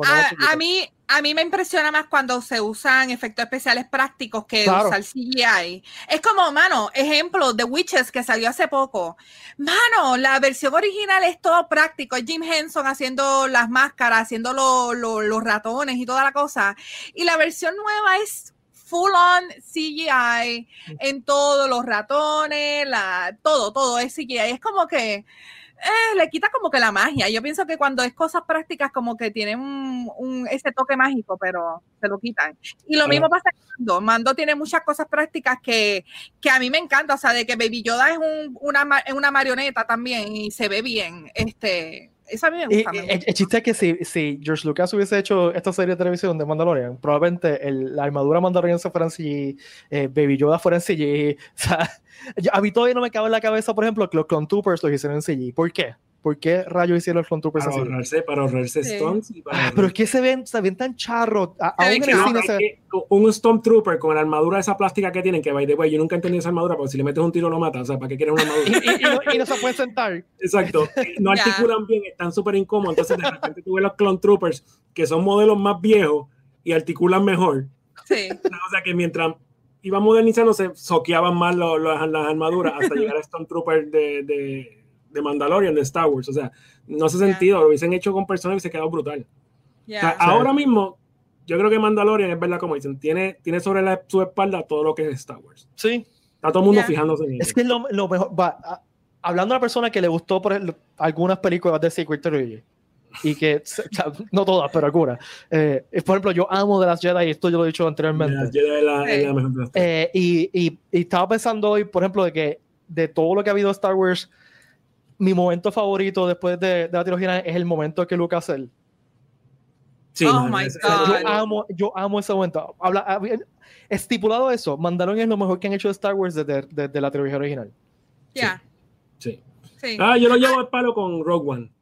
a, mí, a mí me impresiona más cuando se usan efectos especiales prácticos que usar CGI. Es como, mano, ejemplo, The Witches que salió hace poco. Mano, la versión original es todo práctico. Jim Henson haciendo las máscaras, haciendo los ratones y toda la cosa. Y la versión nueva es full on CGI en todos los ratones, la, todo, todo es CGI. Es como que eh, le quita como que la magia. Yo pienso que cuando es cosas prácticas, como que tienen un, ese toque mágico, pero se lo quitan. Y lo mismo pasa con Mando. Mando tiene muchas cosas prácticas que, que a mí me encanta. O sea, de que Baby Yoda es un, una, una marioneta también y se ve bien. Este, eso a mí me gusta. el, chiste es que si, si, George Lucas hubiese hecho esta serie de televisión de Mandalorian, probablemente el, la armadura Mandalorian se fuera en CG, eh, Baby Yoda fuera en CG. O sea, a mí todavía no me cabe en la cabeza, por ejemplo, que los Clone Troopers lo hicieron en CG. ¿Por qué? ¿Por qué rayos hicieron los Clone Troopers para ahorrarse, para ahorrarse Stones. Ah, pero es que se ven, se ven tan charros. Aún en el cine se... Un Stormtrooper con la armadura esa plástica que tienen, que by the way, yo nunca entendí esa armadura, porque si le metes un tiro lo mata. O sea, ¿para qué quieres una armadura? y, no, se puede sentar. Exacto. No articulan bien, están súper incómodos. Entonces, de repente tú ves los Clone Troopers, que son modelos más viejos y articulan mejor. Sí. O sea, que mientras iba modernizando, se soqueaban más las armaduras hasta llegar a Stormtrooper de, de, de Mandalorian, de Star Wars. O sea, no hace sentido, lo hubiesen hecho con personas y se quedó brutal. ahora mismo, yo creo que Mandalorian es verdad, como dicen, tiene, tiene sobre la, su espalda todo lo que es Star Wars. Sí. Está todo el mundo fijándose en eso. Es que lo, lo mejor, va, hablando de una persona que le gustó por algunas películas de Secret Trilogy, y que, no todas, pero algunas. Eh, por ejemplo, yo amo de las Jedi, y esto yo lo he dicho anteriormente. Eh, y, y, y, estaba pensando hoy, por ejemplo, de que de todo lo que ha habido Star Wars, mi momento favorito después de, la trilogía es el momento que Lucas hace. Sí, oh my God. Yo amo, yo amo ese momento. Habla, estipulado eso, Mandalorian es lo mejor que han hecho de Star Wars desde, la trilogía original. Ya. Sí. sí. Ah, yo lo llevo al palo con Rogue One.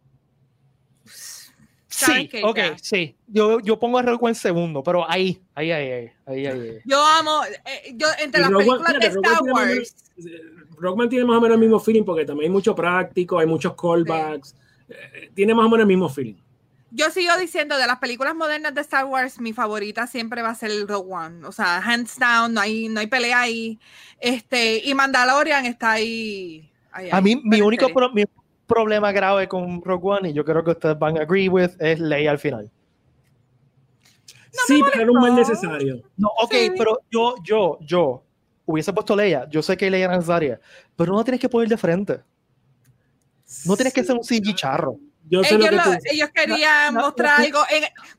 Sí, ok, sí. Yo, yo pongo a Rogue One segundo, pero ahí, ahí, ahí, ahí, ahí. Yo amo, eh, yo entre las películas de Star Wars. Rogue One tiene más o menos el mismo feeling porque también hay mucho práctico, hay muchos callbacks. Eh, tiene más o menos el mismo feeling yo sigo diciendo de las películas modernas de Star Wars, mi favorita siempre va a ser el Rogue One. O sea, hands down, no hay, no hay pelea ahí. Este, y Mandalorian está ahí. a mí, mi único problema grave con Rogue One, y yo creo que ustedes van a agree with, es Leia al final. sí, pero era un mal necesario. No, ok, pero yo, yo, yo hubiese puesto Leia. Yo sé que Leia era necesaria, pero no tienes que poner de frente. No tienes que ser un CG charro ellos, querían mostrar algo.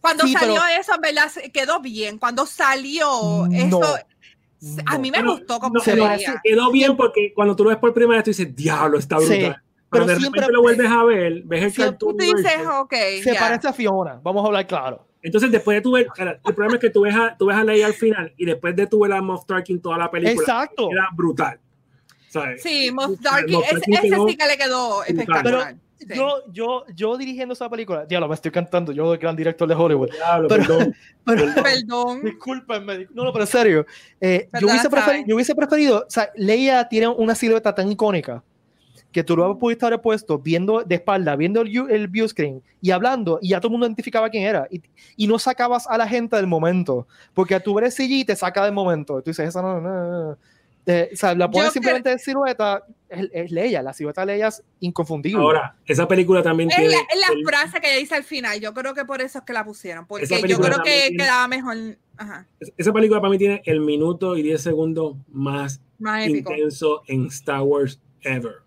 cuando salió eso, ¿verdad? Quedó bien. Cuando salió eso, a mí me gustó como se Quedó bien porque cuando tú lo ves por primera vez, tú dices, diablo, está brutal. Pero, de siempre, repente lo vuelves a ver, ves el cartoon. se parece a Fiona, vamos a hablar claro. Entonces, después de tu ver, el problema es que tú ves a, tú ves a Leia al final y después de tu ver a Moff Tarkin toda la película, Exacto. era brutal. Sí, Moff Tarkin, ese, sí que le quedó espectacular yo, yo, yo dirigiendo esa película, diablo, me estoy cantando, yo soy gran director de Hollywood. perdón, perdón. Discúlpenme, no, no, pero en serio, eh, yo, hubiese preferido, yo hubiese preferido, o sea, Leia tiene una silueta tan icónica que tú lo pudiste haber puesto viendo de espalda, viendo el, el view screen y hablando, y ya todo el mundo identificaba quién era. Y, y no sacabas a la gente del momento, porque a tu ver el te saca del momento. Tú dices, esa no, no, no. Eh, o sea, la pones simplemente de silueta, es, es, Leia, la silueta de Leia es inconfundible. Ahora, esa película también es tiene... La, es la frase que ella dice al final, yo creo que por eso es que la pusieron, porque yo creo que quedaba mejor. Ajá. Esa película para mí tiene el minuto y 10 segundos más, intenso en Star Wars ever.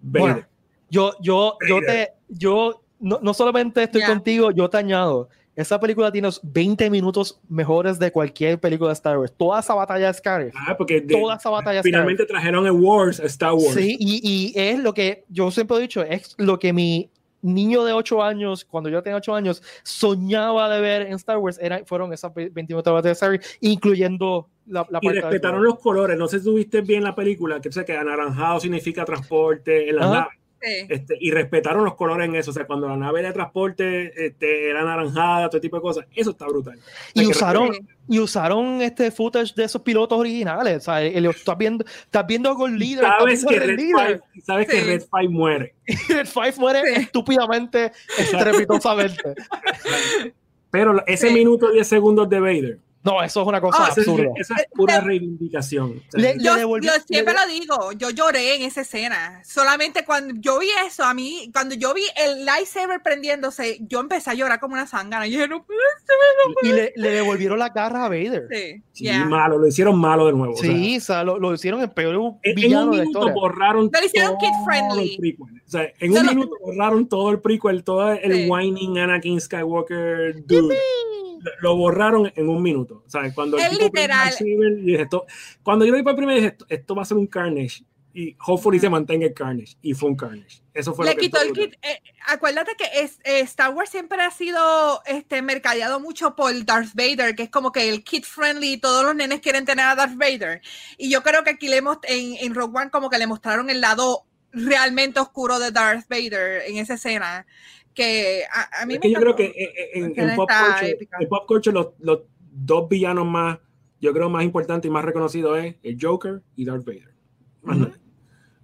Bueno, yo, yo, yo te, yo no, no solamente estoy contigo, yo te añado esa película tiene 20 minutos mejores de cualquier película de Star Wars. Toda esa batalla es Scar. Ah, porque toda esa batalla finalmente trajeron el Wars, Star Wars. Sí, y, y, es lo que yo siempre he dicho, es lo que mi niño de 8 años, cuando yo tenía 8 años, soñaba de ver en Star Wars, era, fueron esas 20 minutos de Star Wars, incluyendo la, la y respetaron los colores. No sé si tuviste bien la película, que sé que anaranjado significa transporte en las naves. Este, y respetaron los colores en eso. O sea, cuando la nave de transporte este, era naranjada, todo tipo de cosas, eso está brutal. y usaron, y usaron este footage de esos pilotos originales. O sea, estás viendo, estás viendo a Gold Leader. Sabes, que Red, Five, sabes que Red Five muere. Red Five muere estúpidamente, estrepitosamente. Pero ese minuto 10 segundos de Vader no, eso es una cosa ah, absurda. Esa es, pura reivindicación. yo, siempre lo digo, yo lloré en esa escena. Solamente cuando yo vi eso, a mí, cuando yo vi el lightsaber prendiéndose, yo empecé a llorar como una sangana. Y, no y le, devolvieron la garra a Vader. Sí, malo, lo hicieron malo de nuevo. Sí, o sea, lo, hicieron el peor villano en un minuto borraron lo hicieron kid friendly. O sea, en un minuto borraron todo el prequel, todo el whining Anakin Skywalker dude lo borraron en un minuto. ¿sabes? Cuando es literal. esto, cuando yo lo vi por primera vez, esto, esto va a ser un Carnage y hopefully se mantenga el Carnage y fue un Carnage. Eso fue Le lo que quitó el kit. Eh, acuérdate que es, eh, Star Wars siempre ha sido este mercadeado mucho por Darth Vader, que es como que el kid friendly, todos los nenes quieren tener a Darth Vader. Y yo creo que aquí le en, en Rogue One como que le mostraron el lado realmente oscuro de Darth Vader en esa escena que a, mí yo creo que eh, en, en, pop, culture, en pop culture, los, los, dos villanos más, yo creo más importantes y más reconocidos es el Joker y Darth Vader.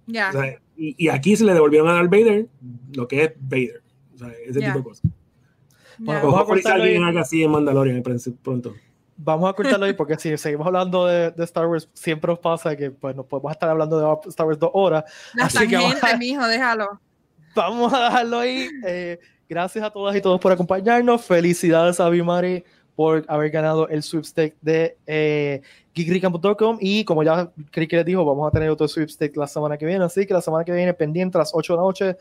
Ya. y, aquí se le devolvieron a Darth Vader lo que es Vader. O sea, ese tipo de cosas. Bueno, vamos a cortarlo alguien haga así en Mandalorian pronto. Vamos a cortarlo ahí porque si seguimos hablando de, de, Star Wars, siempre nos pasa que pues nos podemos estar hablando de Star Wars dos horas. La así que mijo, déjalo vamos a dejarlo ahí. Eh, gracias a todas y todos por acompañarnos. Felicidades a Bimari por haber ganado el sweepstake de eh, y como ya que les dijo, vamos a tener otro sweepstake la semana que viene, así que la semana que viene pendiente a las 8 de la noche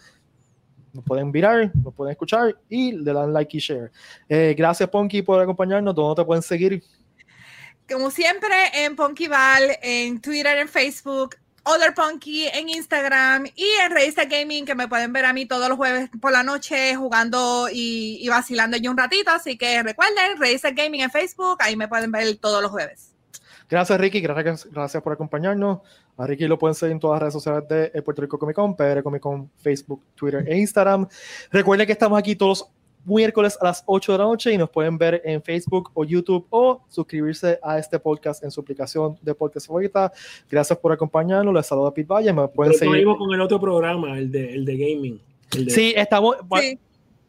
nos pueden mirar, nos pueden escuchar y le dan like y share. Eh, gracias Ponky por acompañarnos, ¿dónde te pueden seguir? Como siempre en Ponky Val, en Twitter, en Facebook, Other Punky en Instagram y en Reisa Gaming, que me pueden ver a mí todos los jueves por la noche jugando y, vacilando yo un ratito. Así que recuerden, Reisa Gaming en Facebook, ahí me pueden ver todos los jueves. Gracias, Ricky. Gracias, gracias por acompañarnos. A Ricky lo pueden seguir en todas las redes sociales de Puerto Rico Comic Con, PR Comic Con, Facebook, Twitter e Instagram. Recuerden que estamos aquí todos miércoles a las 8 de la noche y nos pueden ver en Facebook o YouTube o suscribirse a este podcast en su aplicación de podcast favorita. Gracias por acompañarnos. Les saluda Pete Valle. Me pueden seguir. con el otro programa, el de, el de gaming. Sí, estamos.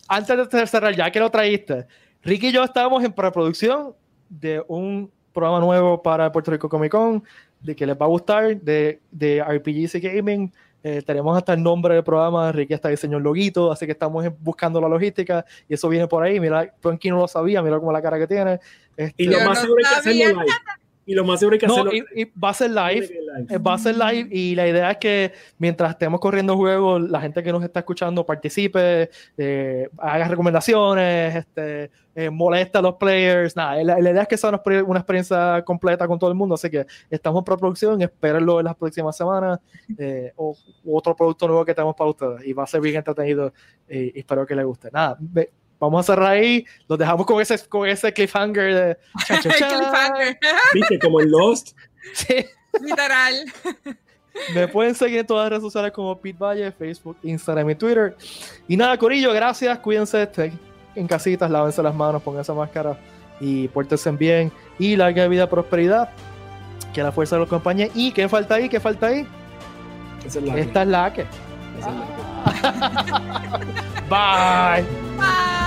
Antes de cerrar, ya que lo traíste, Ricky y yo estábamos en preproducción de un programa nuevo para Puerto Rico Comic Con, de que les va a gustar, de, de RPGs y gaming. Eh, tenemos hasta el nombre del programa, Ricky está diseñó el loguito, así que estamos buscando la logística y eso viene por ahí. Mira, aquí no lo sabía, mira como la cara que tiene. Este, y lo más seguro es que hacerlo live. Y lo más seguro es que hacerlo. Y, va a ser live, eh, va a ser live y la idea es que mientras estemos corriendo juegos, la gente que nos está escuchando participe, eh, haga recomendaciones, este, eh, molesta a los players. Nada, la, idea es que sea una, experiencia completa con todo el mundo, así que estamos en preproducción, espérenlo en las próximas semanas eh, o otro producto nuevo que tenemos para ustedes y va a ser bien entretenido y, espero que les guste. Nada, vamos a cerrar ahí, los dejamos con ese, con ese cliffhanger de cliffhanger. ¿Viste? Como el Lost. Sí. Literal. Me pueden seguir en todas las redes sociales como Pete Valle, Facebook, Instagram y Twitter. Y nada, Corillo, gracias, cuídense en casitas, lávense las manos, pónganse máscara y pórtense bien y larga vida, prosperidad. Que la fuerza los acompañe. ¿Y qué falta ahí? ¿Qué falta ahí? Esta es la que. Es Bye. Bye.